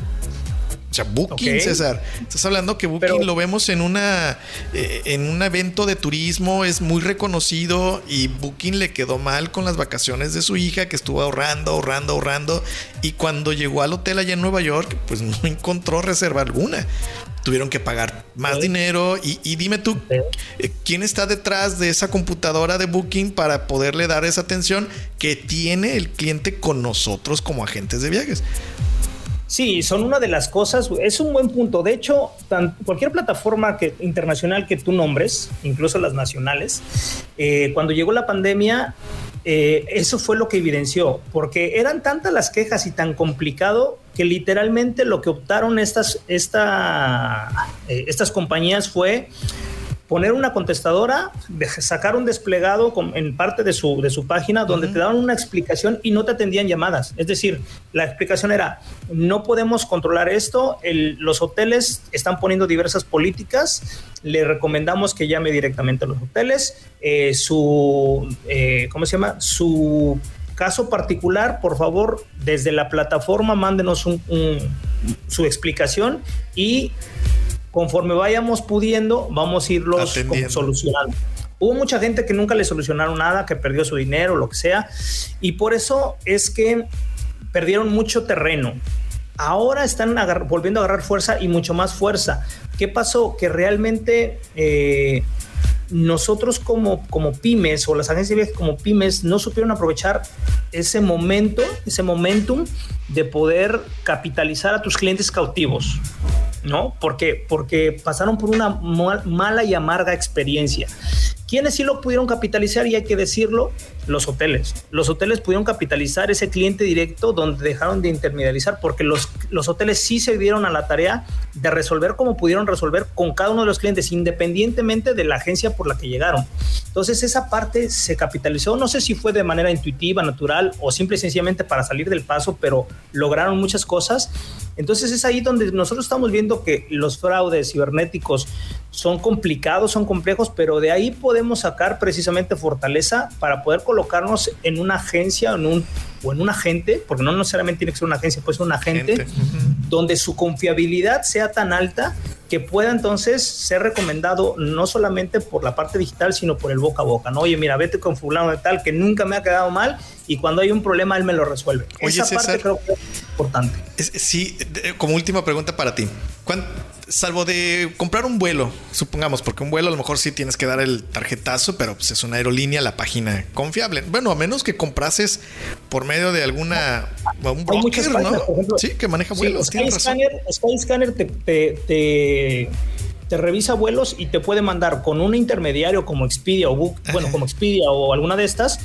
S4: o sea, Booking, César. Estás hablando que Booking lo vemos en una eh, en un evento de turismo, es muy reconocido y Booking le quedó mal con las vacaciones de su hija que estuvo ahorrando, ahorrando, ahorrando y cuando llegó al hotel allá en Nueva York, pues no encontró reserva alguna. Tuvieron que pagar más dinero y, y, dime tú, eh, ¿quién está detrás de esa computadora de Booking para poderle dar esa atención que tiene el cliente con nosotros como agentes de viajes?
S1: Sí, son una de las cosas, es un buen punto. De hecho, cualquier plataforma que, internacional que tú nombres, incluso las nacionales, eh, cuando llegó la pandemia, eh, eso fue lo que evidenció, porque eran tantas las quejas y tan complicado que literalmente lo que optaron estas, esta, eh, estas compañías fue poner una contestadora, sacar un desplegado en parte de su, de su página donde te daban una explicación y no te atendían llamadas. Es decir, la explicación era, no podemos controlar esto, los hoteles están poniendo diversas políticas, le recomendamos que llame directamente a los hoteles, eh, su, eh, ¿cómo se llama? Su caso particular, por favor, desde la plataforma mándenos su explicación y conforme vayamos pudiendo, vamos a irlos solucionando. Hubo mucha gente que nunca le solucionaron nada, que perdió su dinero, lo que sea, y por eso es que perdieron mucho terreno. Ahora están volviendo a agarrar fuerza y mucho más fuerza. ¿Qué pasó? Que realmente eh, nosotros como, como pymes o las agencias de viajes como pymes no supieron aprovechar ese momento, ese momentum de poder capitalizar a tus clientes cautivos. ¿No? Porque, porque pasaron por una mala y amarga experiencia. ¿Quiénes sí lo pudieron capitalizar? Y hay que decirlo, los hoteles. Los hoteles pudieron capitalizar ese cliente directo donde dejaron de intermediarizar porque los, los hoteles sí se dieron a la tarea de resolver como pudieron resolver con cada uno de los clientes, independientemente de la agencia por la que llegaron. Entonces esa parte se capitalizó, no sé si fue de manera intuitiva, natural o simple y sencillamente para salir del paso, pero lograron muchas cosas. Entonces es ahí donde nosotros estamos viendo que los fraudes cibernéticos son complicados, son complejos, pero de ahí podemos sacar precisamente fortaleza para poder colocarnos en una agencia en un, o en un agente, porque no necesariamente tiene que ser una agencia, puede ser un agente, donde su confiabilidad sea tan alta que pueda entonces ser recomendado no solamente por la parte digital, sino por el boca a boca. ¿no? Oye, mira, vete con fulano de tal que nunca me ha quedado mal y cuando hay un problema él me lo resuelve. Esa parte creo que es importante.
S4: sí, como última pregunta para ti. Salvo de comprar un vuelo, supongamos, porque un vuelo a lo mejor sí tienes que dar el tarjetazo, pero pues es una aerolínea, la página confiable. Bueno, a menos que comprases por medio de alguna un broker, ¿no? sí, que maneja vuelos.
S1: Skyscanner, Skyscanner te, te, te, revisa vuelos y te puede mandar con un intermediario como Expedia o Book, bueno, como Expedia o alguna de estas,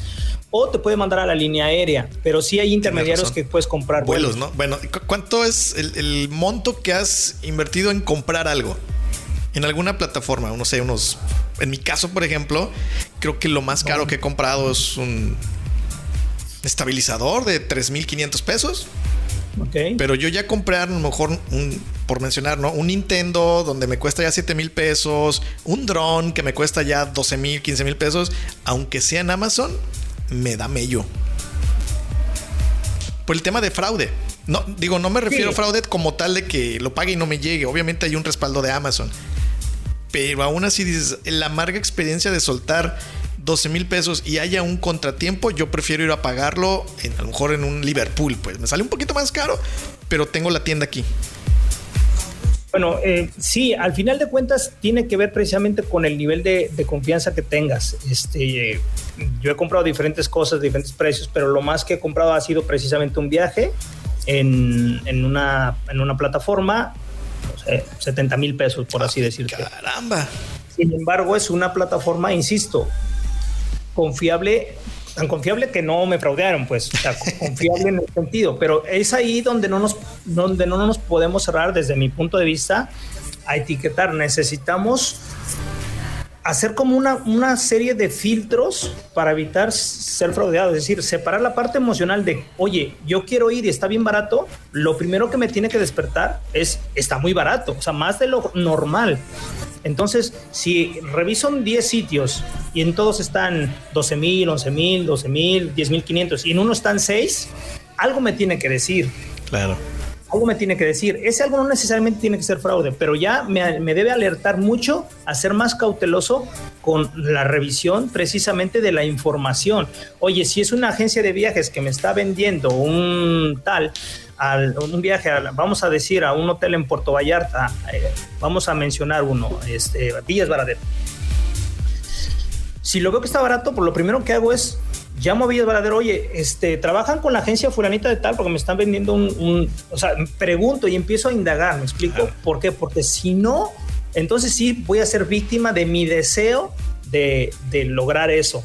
S1: o te puede mandar a la línea aérea, pero sí hay intermediarios que puedes comprar
S4: vuelos, ¿no? Bueno, ¿cuánto es el, monto que has invertido en comprar algo? En alguna plataforma, no sé, unos. En mi caso, por ejemplo, creo que lo más caro que he comprado es un estabilizador de 3.500 pesos. Okay. Pero yo ya compré a lo mejor un, por mencionar, ¿no? Un Nintendo donde me cuesta ya 7 mil pesos, un dron que me cuesta ya 12 mil, 15 mil pesos, aunque sea en Amazon, me da mello. Por el tema de fraude. No, digo, no me refiero a fraude como tal de que lo pague y no me llegue. Obviamente hay un respaldo de Amazon. Pero aún así dices, la amarga experiencia de soltar 12 mil pesos y haya un contratiempo, yo prefiero ir a pagarlo en, a lo mejor en un Liverpool. Pues me sale un poquito más caro, pero tengo la tienda aquí.
S1: Bueno, eh, sí, al final de cuentas tiene que ver precisamente con el nivel de, confianza que tengas. Este, yo he comprado diferentes cosas, diferentes precios, pero lo más que he comprado ha sido precisamente un viaje en, una, en una plataforma, no sé, 70 mil pesos, por así decirlo.
S4: Caramba.
S1: Sin embargo, es una plataforma, insisto, confiable tan confiable que no me fraudearon, pues, o sea, confiable en el sentido, pero es ahí donde no nos, donde no nos podemos cerrar desde mi punto de vista a etiquetar. Necesitamos hacer como una, una serie de filtros para evitar ser fraudeado, es decir, separar la parte emocional de, oye, yo quiero ir y está bien barato, lo primero que me tiene que despertar es, está muy barato, o sea, más de lo normal. Entonces, si reviso 10 sitios y en todos están 12 mil, 11 mil, 12 mil, 10 mil 500 y en uno están 6, algo me tiene que decir.
S4: Claro.
S1: Algo me tiene que decir. Ese algo no necesariamente tiene que ser fraude, pero ya me, debe alertar mucho a ser más cauteloso con la revisión precisamente de la información. Oye, si es una agencia de viajes que me está vendiendo un tal, al, un viaje, vamos a decir, a un hotel en Puerto Vallarta, eh, vamos a mencionar uno, este, Villas Baradero. Si lo veo que está barato, pues lo primero que hago es llamo a Villas Baradero, oye, este, trabajan con la agencia fulanita de tal porque me están vendiendo un, o sea, pregunto y empiezo a indagar, ¿me explico? ¿Por qué? Porque si no, entonces sí voy a ser víctima de mi deseo de, de lograr eso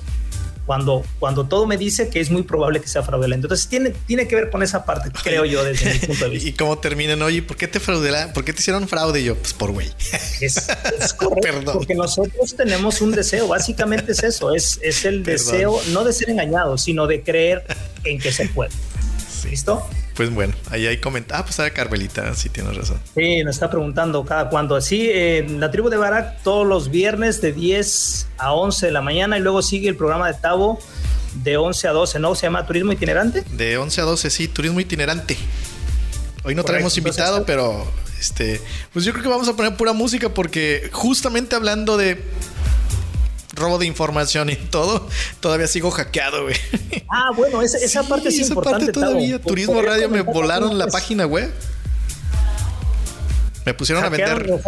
S1: cuando, cuando todo me dice que es muy probable que sea fraudulento. Entonces tiene, tiene que ver con esa parte, creo yo, desde mi punto de vista.
S4: ¿Y cómo terminan? Oye, ¿por qué te fraudelan? ¿Por qué te hicieron fraude? Y yo, pues por güey.
S1: Es, correcto, porque nosotros tenemos un deseo, básicamente es eso, es, es el deseo no de ser engañado, sino de creer en que se puede. ¿Listo?
S4: Pues bueno, ahí hay comentarios. Ah, pues era Carmelita, sí tienes razón.
S1: Sí, nos está preguntando cada cuándo. Sí, en la tribu de Barak todos los viernes de 10 a 11 de la mañana y luego sigue el programa de Tavo de 11 a 12, ¿no? Se llama Turismo Itinerante.
S4: De 11 a 12, sí, Turismo Itinerante. Hoy no traemos invitado, pero este, pues yo creo que vamos a poner pura música porque justamente hablando de robo de información y todo, todavía sigo hackeado, güey.
S1: Ah, bueno, esa, esa parte es esa Parte
S4: todavía, Turismo Radio me volaron la página web. Me pusieron a vender.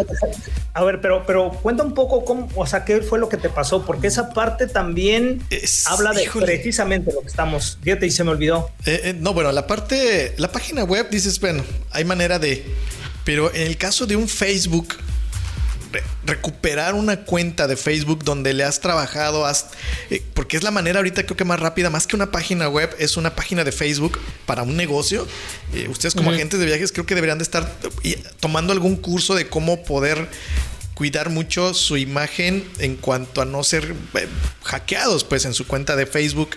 S1: A ver, pero, pero cuenta un poco cómo, o sea, qué fue lo que te pasó, porque esa parte también habla de precisamente lo que estamos. Fíjate, y se me olvidó.
S4: Eh, eh, no, bueno, la parte, la página web dices, bueno, hay manera de. Pero en el caso de un Facebook, recuperar una cuenta de Facebook donde le has trabajado, eh, porque es la manera ahorita creo que más rápida, más que una página web, es una página de Facebook para un negocio. Eh, ustedes como agentes de viajes creo que deberían de estar tomando algún curso de cómo poder cuidar mucho su imagen en cuanto a no ser eh, hackeados pues en su cuenta de Facebook,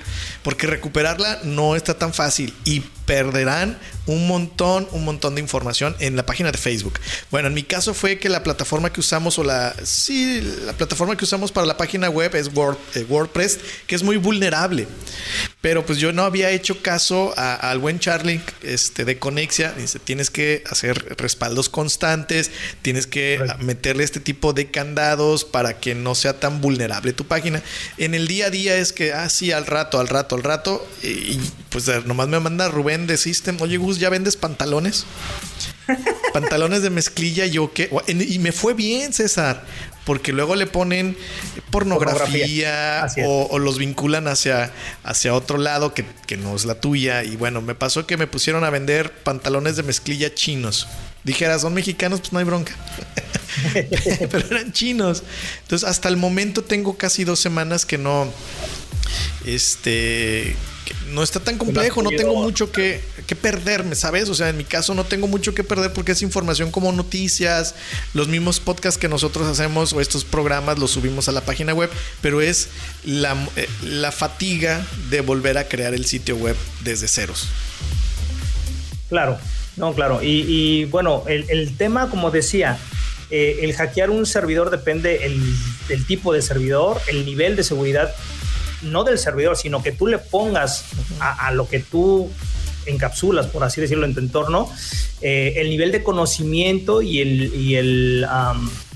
S4: porque recuperarla no está tan fácil y perderán un montón, un montón de información en la página de Facebook. Bueno, en mi caso fue que la plataforma que usamos o la sí, la plataforma que usamos para la página web es eh, WordPress, que es muy vulnerable. Pero pues yo no había hecho caso al buen Charlie este, de Conexia. Dice, tienes que hacer respaldos constantes, tienes que meterle este tipo de candados para que no sea tan vulnerable tu página. En el día a día es que, ah, sí, al rato, al rato, al rato. Y, pues nomás me manda Rubén de System, oye Gus, ¿ya vendes pantalones? pantalones de mezclilla, yo qué. Y me fue bien, César porque luego le ponen pornografía, O, los vinculan hacia, hacia otro lado que, que, no es la tuya. Y bueno, me pasó que me pusieron a vender pantalones de mezclilla chinos. Dijera, son mexicanos, pues no hay bronca. Pero eran chinos. Entonces, hasta el momento tengo casi dos semanas que no. Este no está tan complejo, no tengo mucho que, perderme, ¿sabes? O sea, en mi caso no tengo mucho que perder porque es información como noticias, los mismos podcasts que nosotros hacemos o estos programas los subimos a la página web, pero es la, eh, fatiga de volver a crear el sitio web desde ceros.
S1: Claro, no, claro. Y, bueno, el, tema, como decía, eh, el hackear un servidor depende el, del tipo de servidor, el nivel de seguridad no del servidor, sino que tú le pongas a, lo que tú encapsulas, por así decirlo, en tu entorno, eh, el nivel de conocimiento y, el, el,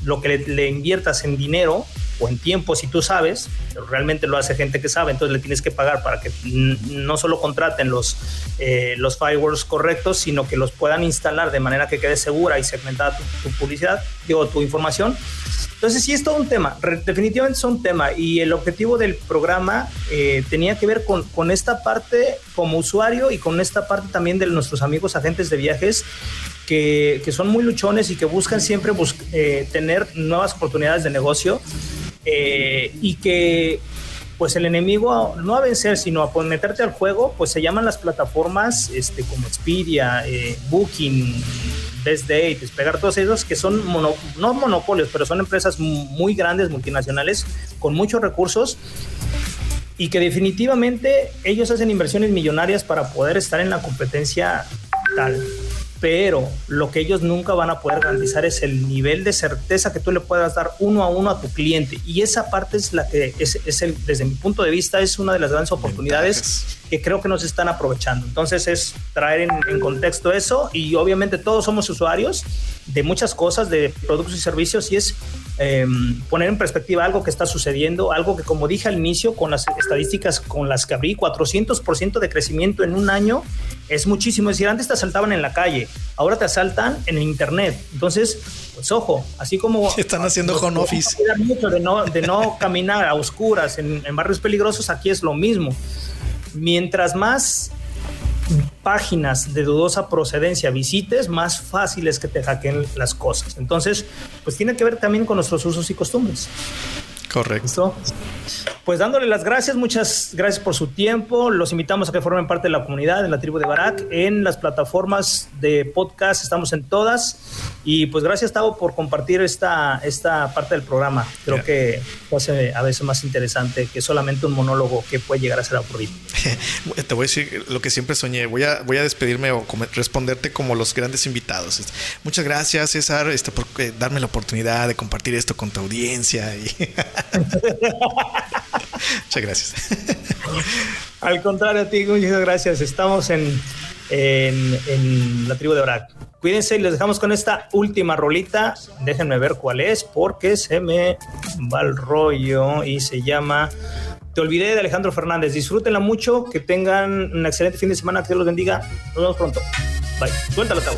S1: lo que le, inviertas en dinero o en tiempo, si tú sabes, realmente lo hace gente que sabe, entonces le tienes que pagar para que no solo contraten los, eh, los firewalls correctos, sino que los puedan instalar de manera que quede segura y segmentada tu, tu publicidad, digo, tu información. Entonces sí es todo un tema, definitivamente es un tema y el objetivo del programa eh, tenía que ver con, con, esta parte como usuario y con esta parte también de nuestros amigos agentes de viajes que, que son muy luchones y que buscan siempre eh, tener nuevas oportunidades de negocio eh, y que pues el enemigo no a vencer, sino a meterte al juego, pues se llaman las plataformas este, como Expedia, Booking, Best Date, Despegar, todos esos que son no monopolios, pero son empresas muy grandes, multinacionales, con muchos recursos y que definitivamente ellos hacen inversiones millonarias para poder estar en la competencia tal pero lo que ellos nunca van a poder garantizar es el nivel de certeza que tú le puedas dar uno a uno a tu cliente. Y esa parte es la que es, el, desde mi punto de vista, es una de las grandes oportunidades que creo que nos están aprovechando. Entonces es traer en, contexto eso y obviamente todos somos usuarios de muchas cosas, de productos y servicios y es em, poner en perspectiva algo que está sucediendo, algo que como dije al inicio, con las estadísticas con las que abrí, 400% de crecimiento en un año es muchísimo. Es decir, antes te asaltaban en la calle, ahora te asaltan en el internet. Entonces, pues ojo, así como...
S4: Están haciendo home office.
S1: de no, de no caminar a oscuras en, en barrios peligrosos, aquí es lo mismo. Mientras más páginas de dudosa procedencia visites, más fácil es que te hackeen las cosas. Entonces, pues tiene que ver también con nuestros usos y costumbres.
S4: Correcto.
S1: Pues dándole las gracias, muchas gracias por su tiempo. Los invitamos a que formen parte de la comunidad de la tribu de Barak en las plataformas de podcast. Estamos en todas. Y pues gracias, Tavo, por compartir esta, esta parte del programa. Creo que hace a veces más interesante que solamente un monólogo que puede llegar a ser aburrido.
S4: Te voy a decir lo que siempre soñé. Voy a, voy a despedirme o responderte como los grandes invitados. Muchas gracias, César, este, por eh, darme la oportunidad de compartir esto con tu audiencia. Y Muchas gracias.
S1: Al contrario a ti, muchas gracias. Estamos en, en, la tribu de Brack. Cuídense y les dejamos con esta última rolita. Déjenme ver cuál es porque se me va el rollo y se llama Te olvidé de Alejandro Fernández. Disfrútenla mucho, que tengan un excelente fin de semana, que Dios los bendiga. Nos vemos pronto. Bye. Suéltalo, Tavo.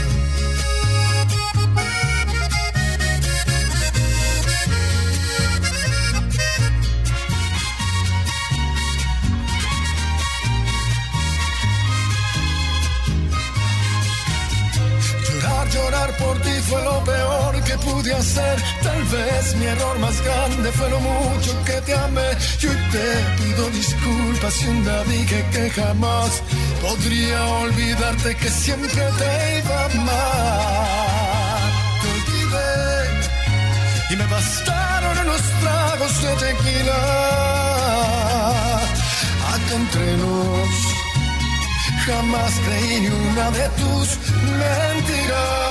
S7: Fue lo peor que pude hacer. Tal vez mi error más grande fue lo mucho que te amé. Yo te pido disculpas si un dije que jamás podría olvidarte que siempre te iba a amar. Te olvidé y me bastaron unos tragos de tequila. Acá entre nos Jamás creí ni una de tus mentiras.